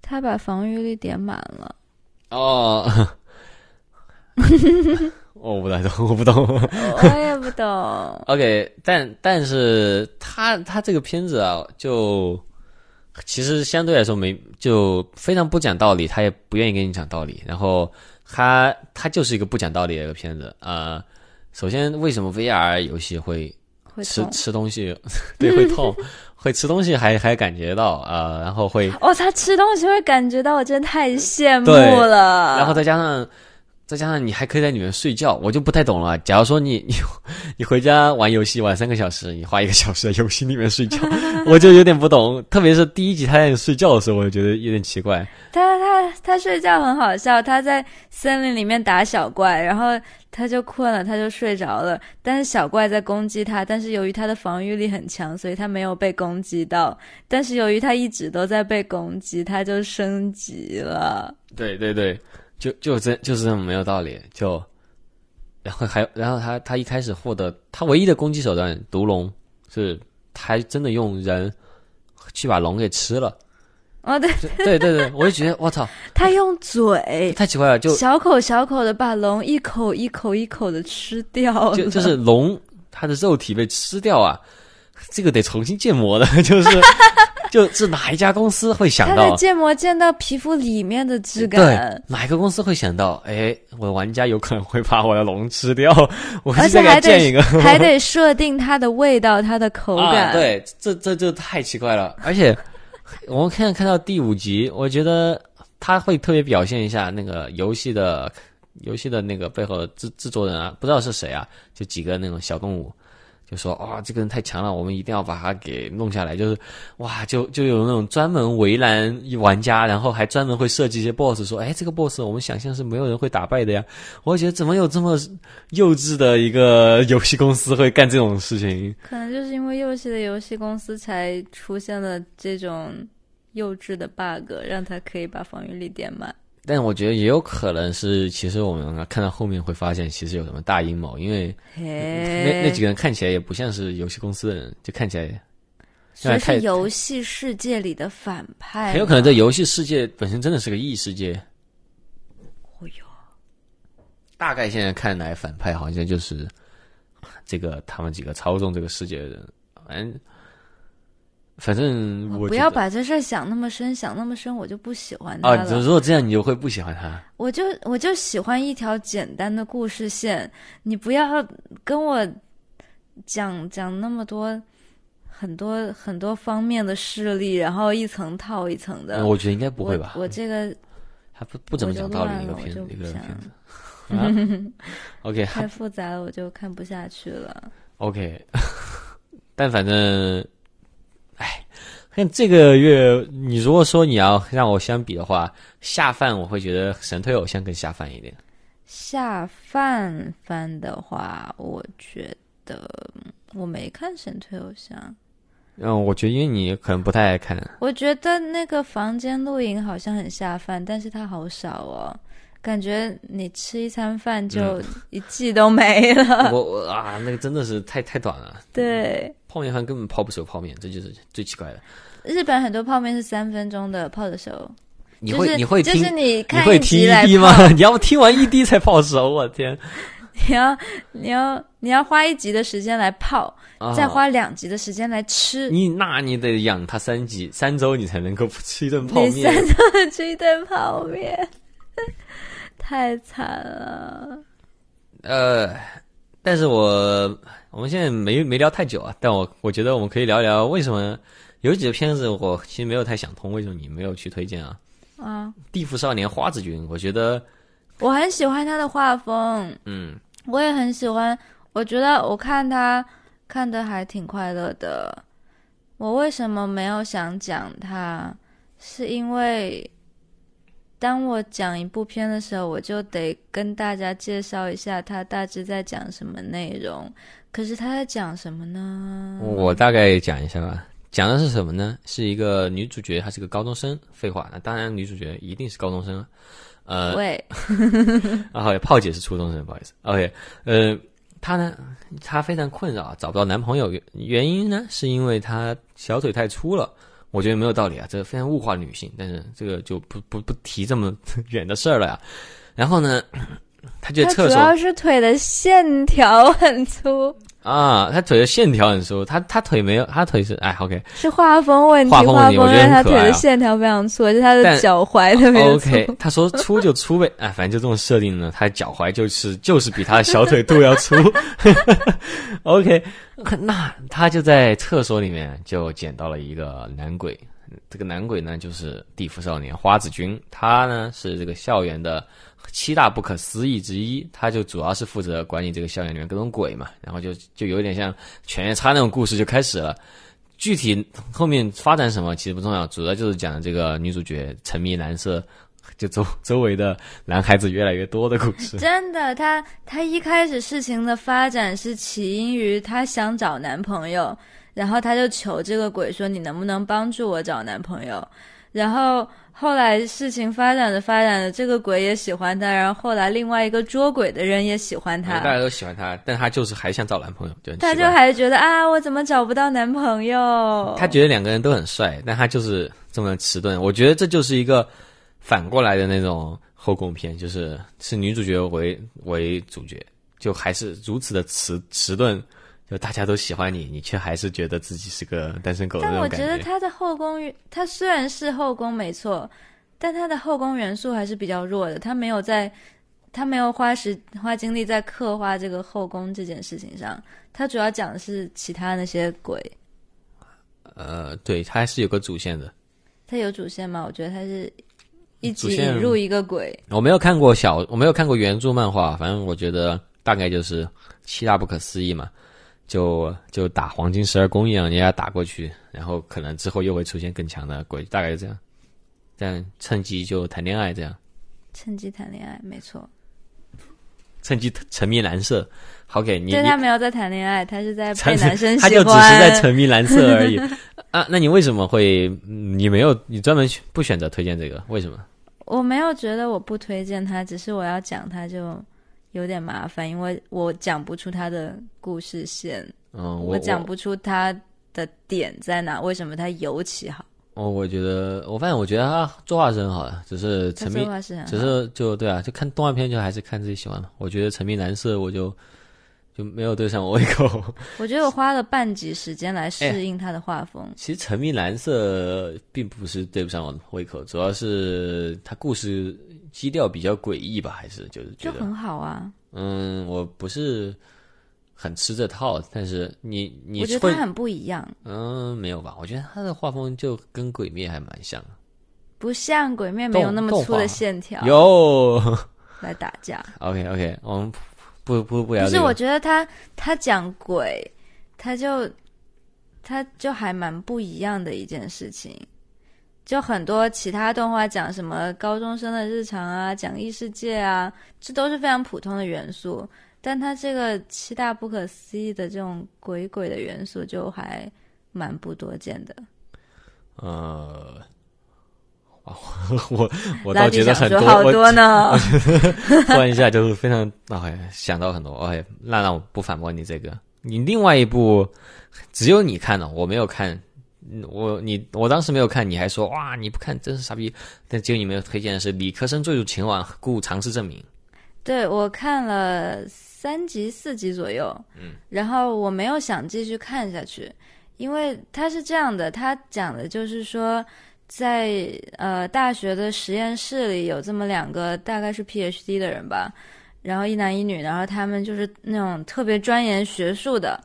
他把防御力点满了。哦，我不太懂，我不懂。我也不懂。OK，但但是他他这个片子啊，就其实相对来说没就非常不讲道理，他也不愿意跟你讲道理，然后他他就是一个不讲道理的一个片子啊、呃首先，为什么 VR 游戏会会吃痛。吃东西？对，会痛，会吃东西还还感觉到啊、呃然后会哦，他吃东西会感觉到，我真的太羡慕了。然后再加上，再加上你还可以在里面睡觉，我就不太懂了。假如说你 你你回家玩游戏玩三个小时，你花一个小时在游戏里面睡觉，我就有点不懂。特别是第一集他在睡觉的时候，我就觉得有点奇怪。他他他睡觉很好笑，他在森林里面打小怪，然后他就困了，他就睡着了。但是小怪在攻击他，但是由于他的防御力很强，所以他没有被攻击到。但是由于他一直都在被攻击，他就升级了。对对对，就就真就是这么没有道理。就然后还然后他他一开始获得他唯一的攻击手段毒龙，是他还真的用人去把龙给吃了。哦，对，对对对，我就觉得我操，他用嘴太奇怪了，就小口小口的把龙一口一口一口的吃掉。就就是龙它的肉体被吃掉啊，这个得重新建模的，就是就是哪一家公司会想到？它的？建模建到皮肤里面的质对感，，哪一个公司会想到？哎，我的玩家有可能会把我的龙吃掉，我还建一个。得 还得设定它的味道、它的口感。啊，对，这这就太奇怪了。而且我们看看到第五集，我觉得他会特别表现一下那个游戏的游戏的那个背后的制制作人啊，不知道是谁啊，就几个那种小动物。就说啊、这个人太强了，我们一定要把他给弄下来。就是哇，就就有那种专门为难玩家，然后还专门会设计一些 BOSS，说，哎，这个 BOSS 我们想象是没有人会打败的呀。我觉得怎么有这么幼稚的一个游戏公司会干这种事情？可能就是因为游戏的游戏公司才出现了这种幼稚的 bug，让他可以把防御力点满。但我觉得也有可能是，其实我们看到后面会发现，其实有什么大阴谋，因为那，那几个人看起来也不像是游戏公司的人，就看起来所以是游戏世界里的反派，很有可能这。游戏世界本身真的是个异世界。哦哟，大概现在看来，反派好像就是这个他们几个操纵这个世界的人，反正反正我不要把这事儿想那么深，想那么深我就不喜欢他。如果这样你就会不喜欢他。我就我就喜欢一条简单的故事线，你不要跟我讲讲那么多很多很多方面的势力，然后一层套一层的。嗯我觉得应该不会吧我？我这个还不不怎么讲道理一个片一个片子。啊 OK，太复杂了，我就看不下去了。OK，但反正，哎，看这个月，你如果说你要让我相比的话，下饭我会觉得神推偶像更下饭一点。下饭番的话，我觉得嗯我没看《神推偶像》，嗯，我觉得因为你可能不太爱看，我觉得那个房间露营好像很下饭，但是它好少哦，感觉你吃一餐饭就一季都没了。我我啊，那个真的是太太短了。对，泡面饭根本泡不熟泡面，这就是最奇怪的。日本很多泡面是三分钟的泡的熟，你会、就是你会听、就是你你看会听一集来 ED 泡吗？你要听完 ED 才泡熟，我天！你要你要你要花一集的时间来泡，啊再花两集的时间来吃。你那你得养它三集三周，你才能够吃一顿泡面三。周吃一顿泡面，太惨了。呃，但是我我们现在没没聊太久啊，但我我觉得我们可以聊一聊为什么有几个片子我其实没有太想通，为什么你没有去推荐啊？啊，《地府少年花子君》，我觉得我很喜欢他的画风，嗯，我也很喜欢。我觉得我看他看的还挺快乐的。我为什么没有想讲他？是因为当我讲一部片的时候，我就得跟大家介绍一下他大致在讲什么内容。可是他在讲什么呢？我大概讲一下吧。讲的是什么呢？是一个女主角，她是个高中生。废话，那当然女主角一定是高中生啊。呃，喂，啊，好，炮姐是初中生，不好意思。OK，呃，她呢，她非常困扰，找不到男朋友，原原因呢，是因为她小腿太粗了。我觉得没有道理啊，这非常物化女性，但是这个就不不不提这么 远的事儿了呀。然后呢，他厕所主要是腿的线条很粗，啊，他腿的线条很粗，他他腿没有，他腿是哎，OK，是画风问题，画风问题我觉得让他腿的线条非常粗，而且他的脚踝特别粗。OK，他说粗就粗呗，哎，反正就这种设定呢，他的脚踝就是就是比他的小腿肚要粗。OK，那他就在厕所里面就捡到了一个男鬼，这个男鬼呢就是地府少年花子君，他呢是这个校园的七大不可思议之一，他就主要是负责管理这个校园里面各种鬼嘛，然后就就有点像犬夜叉那种故事就开始了。具体后面发展什么其实不重要，主要就是讲这个女主角沉迷蓝色，就周周围的男孩子越来越多的故事。真的，他他一开始事情的发展是起因于她想找男朋友，然后他就求这个鬼说：“你能不能帮助我找男朋友？”然后后来事情发展的发展的，这个鬼也喜欢他，然后后来另外一个捉鬼的人也喜欢他，大家都喜欢他，但他就是还想找男朋友，就他就还觉得啊，我怎么找不到男朋友？他觉得两个人都很帅，但他就是这么迟钝。我觉得这就是一个反过来的那种后宫片，就是是女主角为为主角，就还是如此的迟迟钝，就大家都喜欢你，你却还是觉得自己是个单身狗的但我觉得他的后宫，他虽然是后宫没错，但他的后宫元素还是比较弱的。他没有在，他没有花时花精力在刻画这个后宫这件事情上。他主要讲的是其他那些鬼。呃，对，他还是有个主线的。他有主线吗？我觉得他是一集引入一个鬼。我没有看过小，我没有看过原著漫画，反正我觉得大概就是七大不可思议嘛，就就打黄金十二宫一样，人家打过去，然后可能之后又会出现更强的鬼，大概是这样。但趁机就谈恋爱，这样趁机谈恋爱，没错。趁机沉迷蓝色。好给你，对他没有在谈恋爱，他是在 沉被男生喜欢。他就只是在沉迷蓝色而已啊。那你为什么会嗯你没有你专门不选择推荐这个？为什么？我没有觉得我不推荐他，只是我要讲他就有点麻烦，因为我讲不出他的故事线，嗯，我我讲不出他的点在哪，为什么他尤其好。哦，我觉得我发现我觉得他作画是很好的，只是他沉迷只是就对啊，就看动画片就还是看自己喜欢嘛。我觉得沉迷蓝色我就就没有对上我胃口。我觉得我花了半集时间来哎适应他的画风。其实沉迷蓝色并不是对不上我胃口，主要是他故事基调比较诡异吧，还是就是觉得就很好啊，嗯，我不是很吃这套，但是你你我觉得他很不一样，嗯没有吧？我觉得他的画风就跟鬼灭还蛮像的，不像鬼灭没有那么粗的线条有 来打架。OK OK，我们不不不聊不是，我觉得他他讲鬼，他就他就还蛮不一样的一件事情。就很多其他动画讲什么高中生的日常啊，讲异世界啊，这都是非常普通的元素。但他这个七大不可思议的这种鬼鬼的元素，就还蛮不多见的。呃，啊，我我倒觉得很多，好多呢。突然一下就是非常，哎，想到很多，哎，那让我不反驳你这个。你另外一部只有你看了，我没有看，嗯我你我当时没有看，你还说哇你不看真是傻逼。但结果你没有推荐的是理科生坠入情网，故尝试证明。对我看了三集四集左右，嗯，然后我没有想继续看下去，因为它是这样的，它讲的就是说，在呃大学的实验室里有这么两个大概是 PhD 的人吧，然后一男一女，然后他们就是那种特别钻研学术的，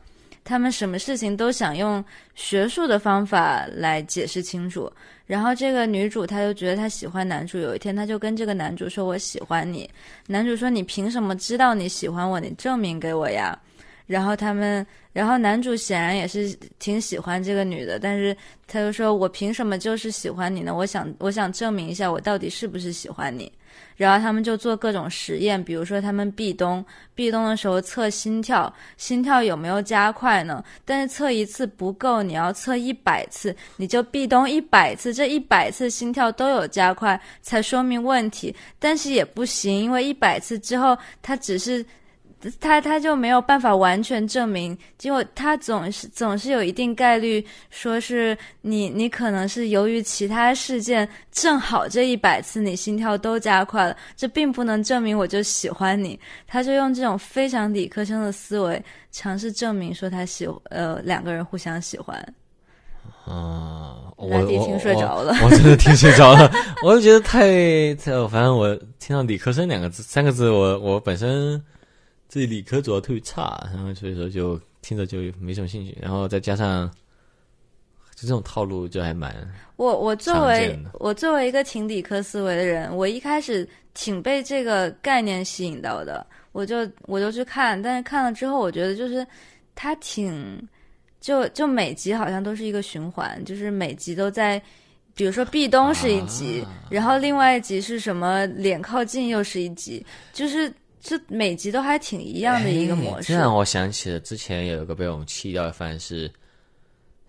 他们什么事情都想用学术的方法来解释清楚。然后这个女主她就觉得她喜欢男主，有一天她就跟这个男主说：“我喜欢你。”男主说：“你凭什么知道你喜欢我？你证明给我呀。”然后他们，然后男主显然也是挺喜欢这个女的，但是他就说：“我凭什么就是喜欢你呢？我想，我想证明一下我到底是不是喜欢你。”然后他们就做各种实验，比如说他们壁咚，壁咚的时候测心跳，心跳有没有加快呢？但是测一次不够，你要测一百次，你就壁咚一百次，这一百次心跳都有加快，才说明问题。但是也不行，因为一百次之后，他只是。他他就没有办法完全证明，结果他总是总是有一定概率说是你你可能是由于其他事件，正好这一百次你心跳都加快了，这并不能证明我就喜欢你。他就用这种非常理科生的思维尝试证明说他喜呃两个人互相喜欢。啊、我我听睡着了我，我真的听睡着了。我就觉得太太，反正我听到理科生两个字、三个字，我我本身自己理科主要特别差，然后所以说就听着就没什么兴趣，然后再加上就这种套路，就还蛮我我作为我作为一个挺理科思维的人，我一开始挺被这个概念吸引到的，我就我就去看，但是看了之后，我觉得就是它挺就就每集好像都是一个循环，就是每集都在，比如说壁咚是一集，啊然后另外一集是什么脸靠近又是一集，就是就每集都还挺一样的一个模式。哎这让我想起了之前有一个被我们弃掉的番是，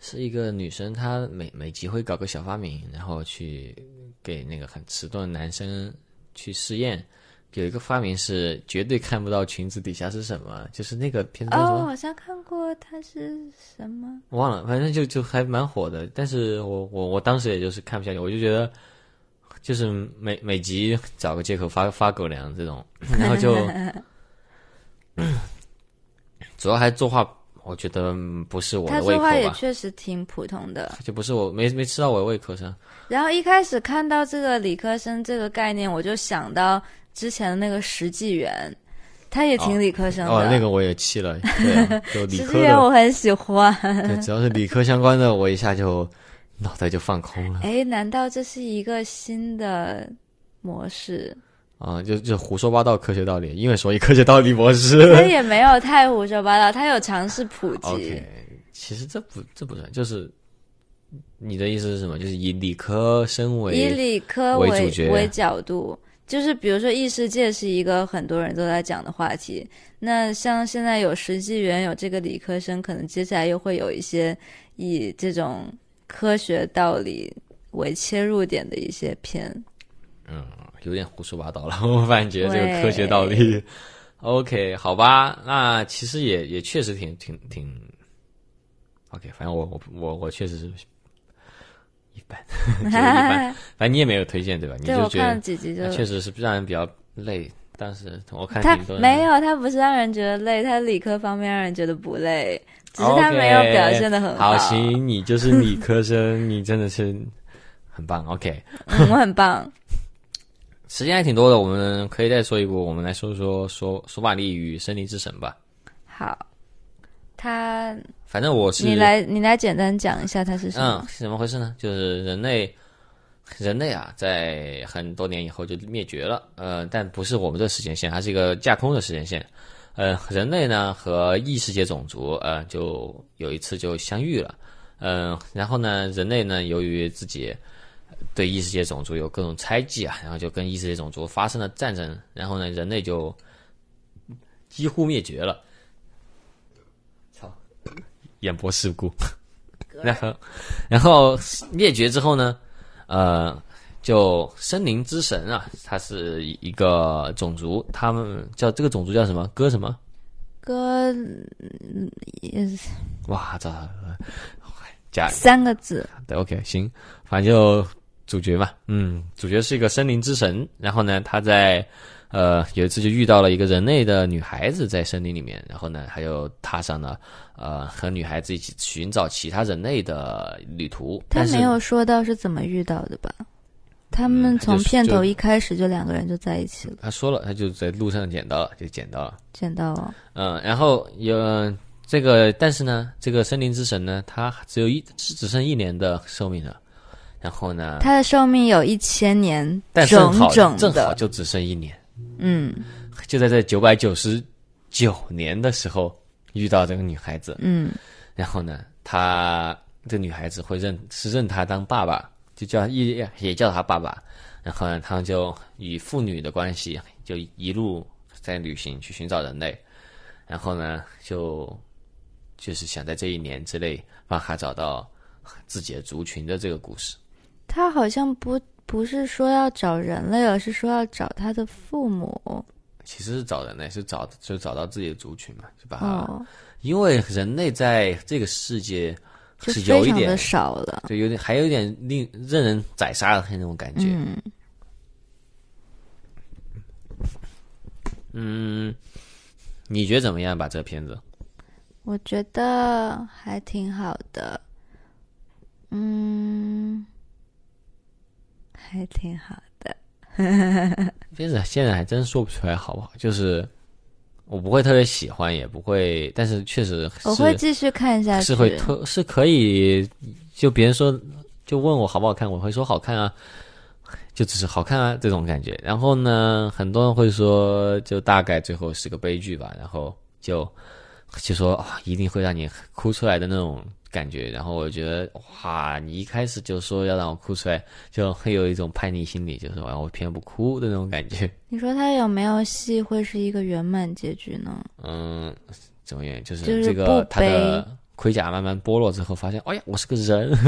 是一个女生，她每每集会搞个小发明，然后去给那个很迟钝的男生去试验。有一个发明是绝对看不到裙子底下是什么，就是那个片子叫什哦，么？好像看过它是什么？我忘了，反正就就还蛮火的。但是我我我当时也就是看不下去，我就觉得就是每每集找个借口发发狗粮这种，然后就 主要还作画，我觉得嗯不是我他的胃口说话也，确实挺普通的。就不是我没没吃到我的胃口上。然后一开始看到这个理科生这个概念，我就想到之前的那个石纪元，他也挺理科生的。哦，那个我也气了，对啊，就理石科纪元我，很喜欢。对，只要是理科相关的，我一下就脑袋就放空了哎，难道这是一个新的模式？啊，就就胡说八道科学道理，因为所以科学道理模式他式。也没有太胡说八道，他有尝试普及。其实这不这不算，就是你的意思是什么？就是以理科生为以理科为为主角为角度，就是比如说异世界是一个很多人都在讲的话题。那像现在有实纪元，有这个理科生，可能接下来又会有一些以这种科学道理为切入点的一些片。嗯，有点胡说八道了。我反正觉得这个科学道理，OK，好吧，那其实也也确实挺挺挺 OK，反正我我我我确实是一般，觉得一般。反正你也没有推荐对吧？你就觉得几集就那确实是让人比较累，但是我看他没有，他不是让人觉得累，他理科方面让人觉得不累，只是他没有表现的很好。行，你就是理科生，你真的是很棒。OK，嗯，我很棒。时间还挺多的，我们可以再说一波，我们来说说说索马利与森林之神吧。好，他反正我是你来你来简单讲一下他是什么嗯，？是怎么回事呢？就是人类，人类啊，在很多年以后就灭绝了。呃，但不是我们的时间线，它是一个架空的时间线。呃，人类呢和异世界种族呃就有一次就相遇了。嗯、然后呢，人类呢，由于自己对异世界种族有各种猜忌啊，然后就跟异世界种族发生了战争，然后呢，人类就几乎灭绝了。操，演播事故。然后，然后灭绝之后呢，呃，就森林之神啊，他是一个种族，他们叫这个种族叫什么？哥什么？哥，嗯哇，这假三个字，对，OK，行，反正就主角嘛，嗯，主角是一个森林之神，然后呢，他在呃有一次就遇到了一个人类的女孩子在森林里面，然后呢，他又踏上了呃和女孩子一起寻找其他人类的旅途，他没有说到是怎么遇到的吧？他们从片头一开始就两个人就在一起了，他说了，他就在路上捡到了，就捡到了。捡到了。嗯，然后有这个，但是呢，这个森林之神呢，他只有一只只剩一年的寿命了。然后呢，他的寿命有一千年，但正好整整，正好就只剩一年，嗯就在这九百九十九年的时候遇到这个女孩子。嗯，然后呢，他这女孩子会认是认他当爸爸，就叫也也叫他爸爸。然后呢，他们就以父女的关系，就一路在旅行去寻找人类。然后呢，就就是想在这一年之内帮他找到自己的族群的这个故事。他好像不不是说要找人类，而是说要找他的父母。其实是找人类，是找就找到自己的族群嘛，就把他，哦，因为人类在这个世界是有一点的少了。就有点还有一点令任人宰杀的那种感觉。嗯，嗯，你觉得怎么样吧？这个片子？我觉得还挺好的。嗯，还挺好的。片子现在还真说不出来好不好，就是我不会特别喜欢，也不会，但是确实是我会继续看下去。是会特是可以，就别人说就问我好不好看，我会说好看啊，就只是好看啊这种感觉。然后呢，很多人会说就大概最后是个悲剧吧，然后就就说啊、一定会让你哭出来的那种感觉。然后我觉得哇，你一开始就说要让我哭出来，就会有一种叛逆心理，就是我偏不哭的那种感觉。你说他有没有戏会是一个圆满结局呢？嗯，怎么样？就是就是这个不他的盔甲慢慢剥落之后，发现，哎呀，我是个人。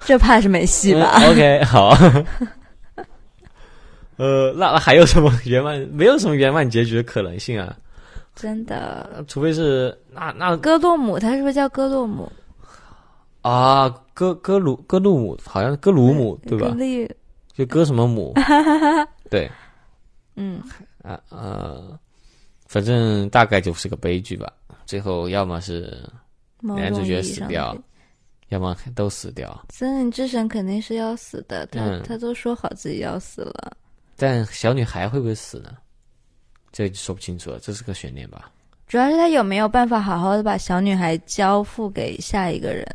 这怕是没戏吧？嗯 OK，好。呃，那那还有什么圆满？没有什么圆满结局的可能性啊，真的，呃除非是那那戈洛姆，他是不是叫戈洛姆？啊，戈戈鲁戈鲁姆，好像哥鲁姆对吧就哥什么姆？对嗯，啊呃，反正大概就是个悲剧吧。最后要么是，男主角死掉要么都死掉。森林之神肯定是要死的，他、嗯他都说好自己要死了。但小女孩会不会死呢？这说不清楚了，这是个悬念吧。主要是他有没有办法好好的把小女孩交付给下一个人？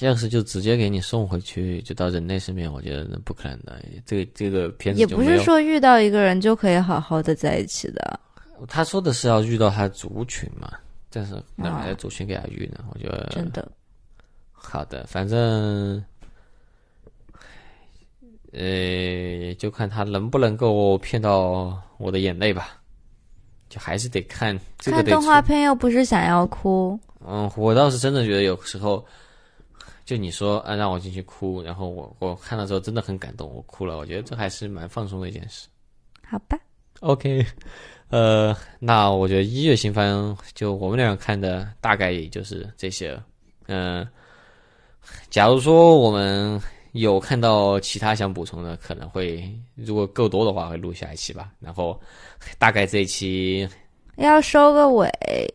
要是就直接给你送回去，就到人类身边，我觉得那不可能的。这个这个片子也不是说遇到一个人就可以好好的在一起的。他说的是要遇到他族群嘛，但是哪哦来的族群给他遇呢？我觉得真的，好的，反正呃，就看他能不能够骗到我的眼泪吧。就还是得看这个得看动画片又不是想要哭，嗯，我倒是真的觉得有时候，就你说啊让我进去哭，然后我我看到之后真的很感动，我哭了。我觉得这还是蛮放松的一件事。好吧？OK，呃，那我觉得一月新番就我们俩看的大概也就是这些了。嗯、假如说我们有看到其他想补充的，可能会如果够多的话会录下一期吧。然后大概这一期要收个尾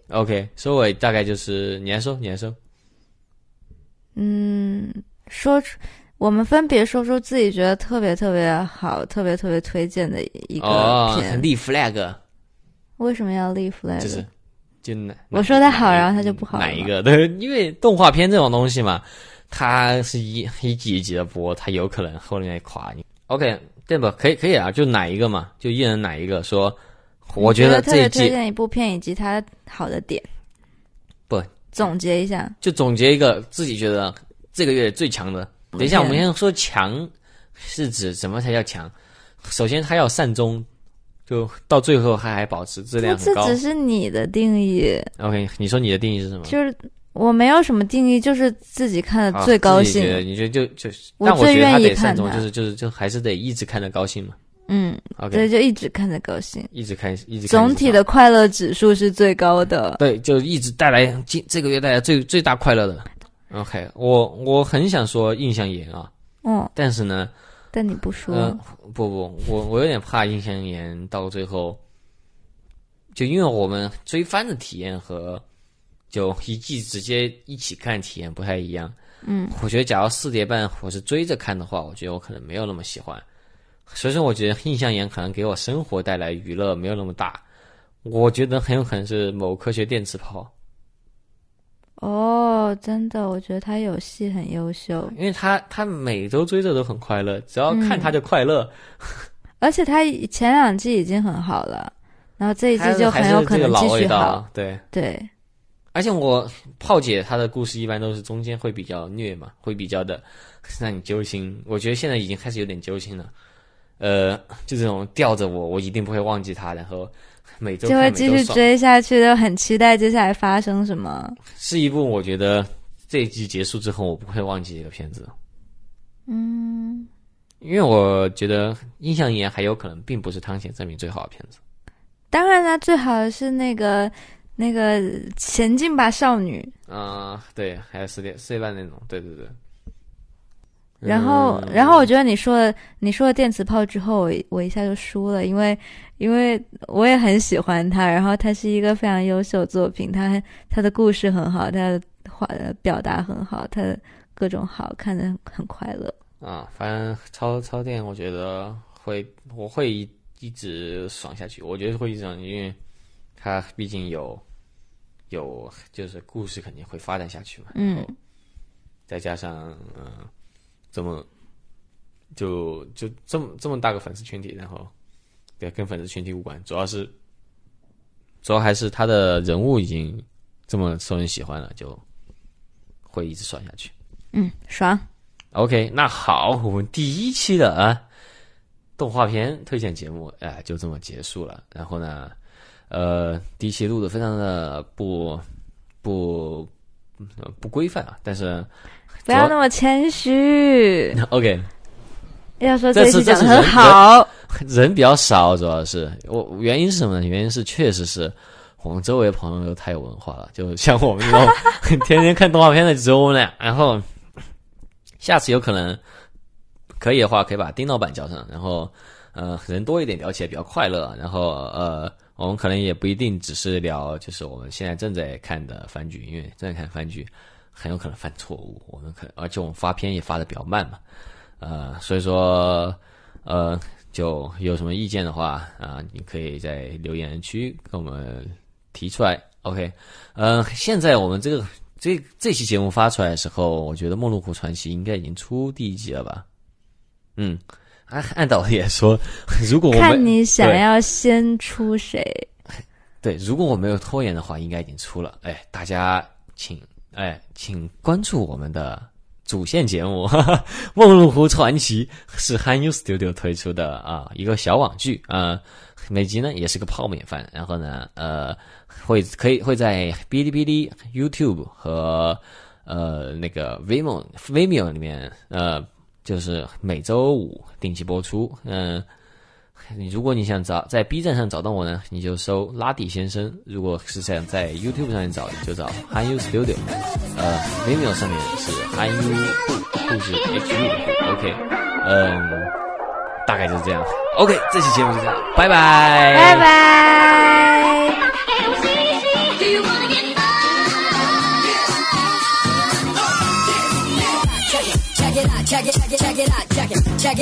，OK 收尾大概就是你来收，你来收。嗯，说出我们分别说出自己觉得特别特别好、特别特别推荐的一个哦，片。立 flag 为什么要立 flag？就是就我说的好然后他就不好了哪一个？对，因为动画片这种东西嘛，它是一一集一集的播，它有可能后面垮你。OK，对吧？可以可以啊，就哪一个嘛，就一人哪一个说，我觉得特别得这一季推荐一部片以及它好的点。不总结一下，就总结一个自己觉得这个月最强的。等一下，我们先说强是指什么才叫强？首先，它要善终，就到最后它还保持质量很高。这只是你的定义。OK，你说你的定义是什么？就是我没有什么定义，就是自己看的啊最高兴。自己觉得你觉得就就是，我最愿意得，看的就是就是就还是得一直看着高兴嘛。嗯，OK，对，就一直看着高兴。一直看一直看总体的快乐指数是最高的。对，就一直带来今这个月带来最最大快乐的。OK，我我很想说印象岩啊，嗯，但是呢，但你不说，嗯、不不，我我有点怕印象岩到最后，就因为我们追番的体验和就一季直接一起看体验不太一样。嗯，我觉得假如四叠半我是追着看的话，我觉得我可能没有那么喜欢。所以说，我觉得印象岩可能给我生活带来娱乐没有那么大。我觉得很有可能是某科学电磁炮，哦，真的，我觉得他有戏很优秀，因为他他每周追着都很快乐，只要看他就快乐。而且他前两季已经很好了，然后这一季就很有可能这个老继续味道好。，对。对，而且我炮姐她的故事一般都是中间会比较虐嘛，会比较的让你揪心。我觉得现在已经开始有点揪心了，呃，就这种吊着我，我一定不会忘记她，然后每周就会继续。追下去，就很期待接下来发生什么。是一部我觉得这一季结束之后我不会忘记这个片子，嗯，因为我觉得《印象岩》还有可能并不是汤显证明最好的片子。当然啦，最好的是那个那个前进吧少女，啊、对，还有四点四点半那种，对对对。然后，嗯然后我觉得你说的你说了电磁炮之后，我我一下就输了，因为因为我也很喜欢它，然后它是一个非常优秀作品，它它的故事很好，它的画表达很好，它的各种好看的很快乐。啊，反正超超电，我觉得会，我会一一直爽下去。我觉得会一直爽，因为它毕竟有有就是故事肯定会发展下去嘛。嗯再加上嗯、呃这么就就这么这么大个粉丝群体，然后对跟粉丝群体无关，主要是主要还是他的人物已经这么受人喜欢了，就会一直爽下去。嗯，爽。OK，那好，我们第一期的啊动画片推荐节目，哎、就这么结束了。然后呢，呃，第一期录的非常的不不呃不规范啊，但是 不要那么谦虚，OK，要说这次讲的很好。人比较少，主要是我原因是什么呢？原因是确实是我们周围朋友都太有文化了，就像我们这种天天看动画片的只有我们俩。然后下次有可能可以的话，可以把丁老板叫上，然后呃人多一点聊起来比较快乐。然后呃我们可能也不一定只是聊就是我们现在正在看的番剧，因为正在看番剧很有可能犯错误，我们可而且我们发片也发的比较慢嘛，呃所以说呃。就有什么意见的话啊、你可以在留言区跟我们提出来。OK，呃，现在我们这个这这期节目发出来的时候，我觉得《梦露湖传奇》应该已经出第一集了吧？嗯，按按道理来说，如果我们看你想要先出谁，对，如果我没有拖延的话，应该已经出了。哎，大家请哎，请关注我们的主线节目《梦露湖传奇》，是 Hanyu Studio 推出的啊一个小网剧啊、每集呢也是个泡面番，然后呢呃会可以会在哔哩哔哩、YouTube 和呃那个 Vimeo Vimeo 里面呃就是每周五定期播出，嗯、你如果你想找在 B 站上找到我呢，你就搜拉蒂先生；如果是想在 YouTube 上面找，你就找韩 U Studio。呃，Vimeo 上面是韩 U 户，户是 H U。OK，嗯，大概就是这样。OK，这期节目就这样，拜拜，拜拜。Check it, check it check it, out, check it, check it.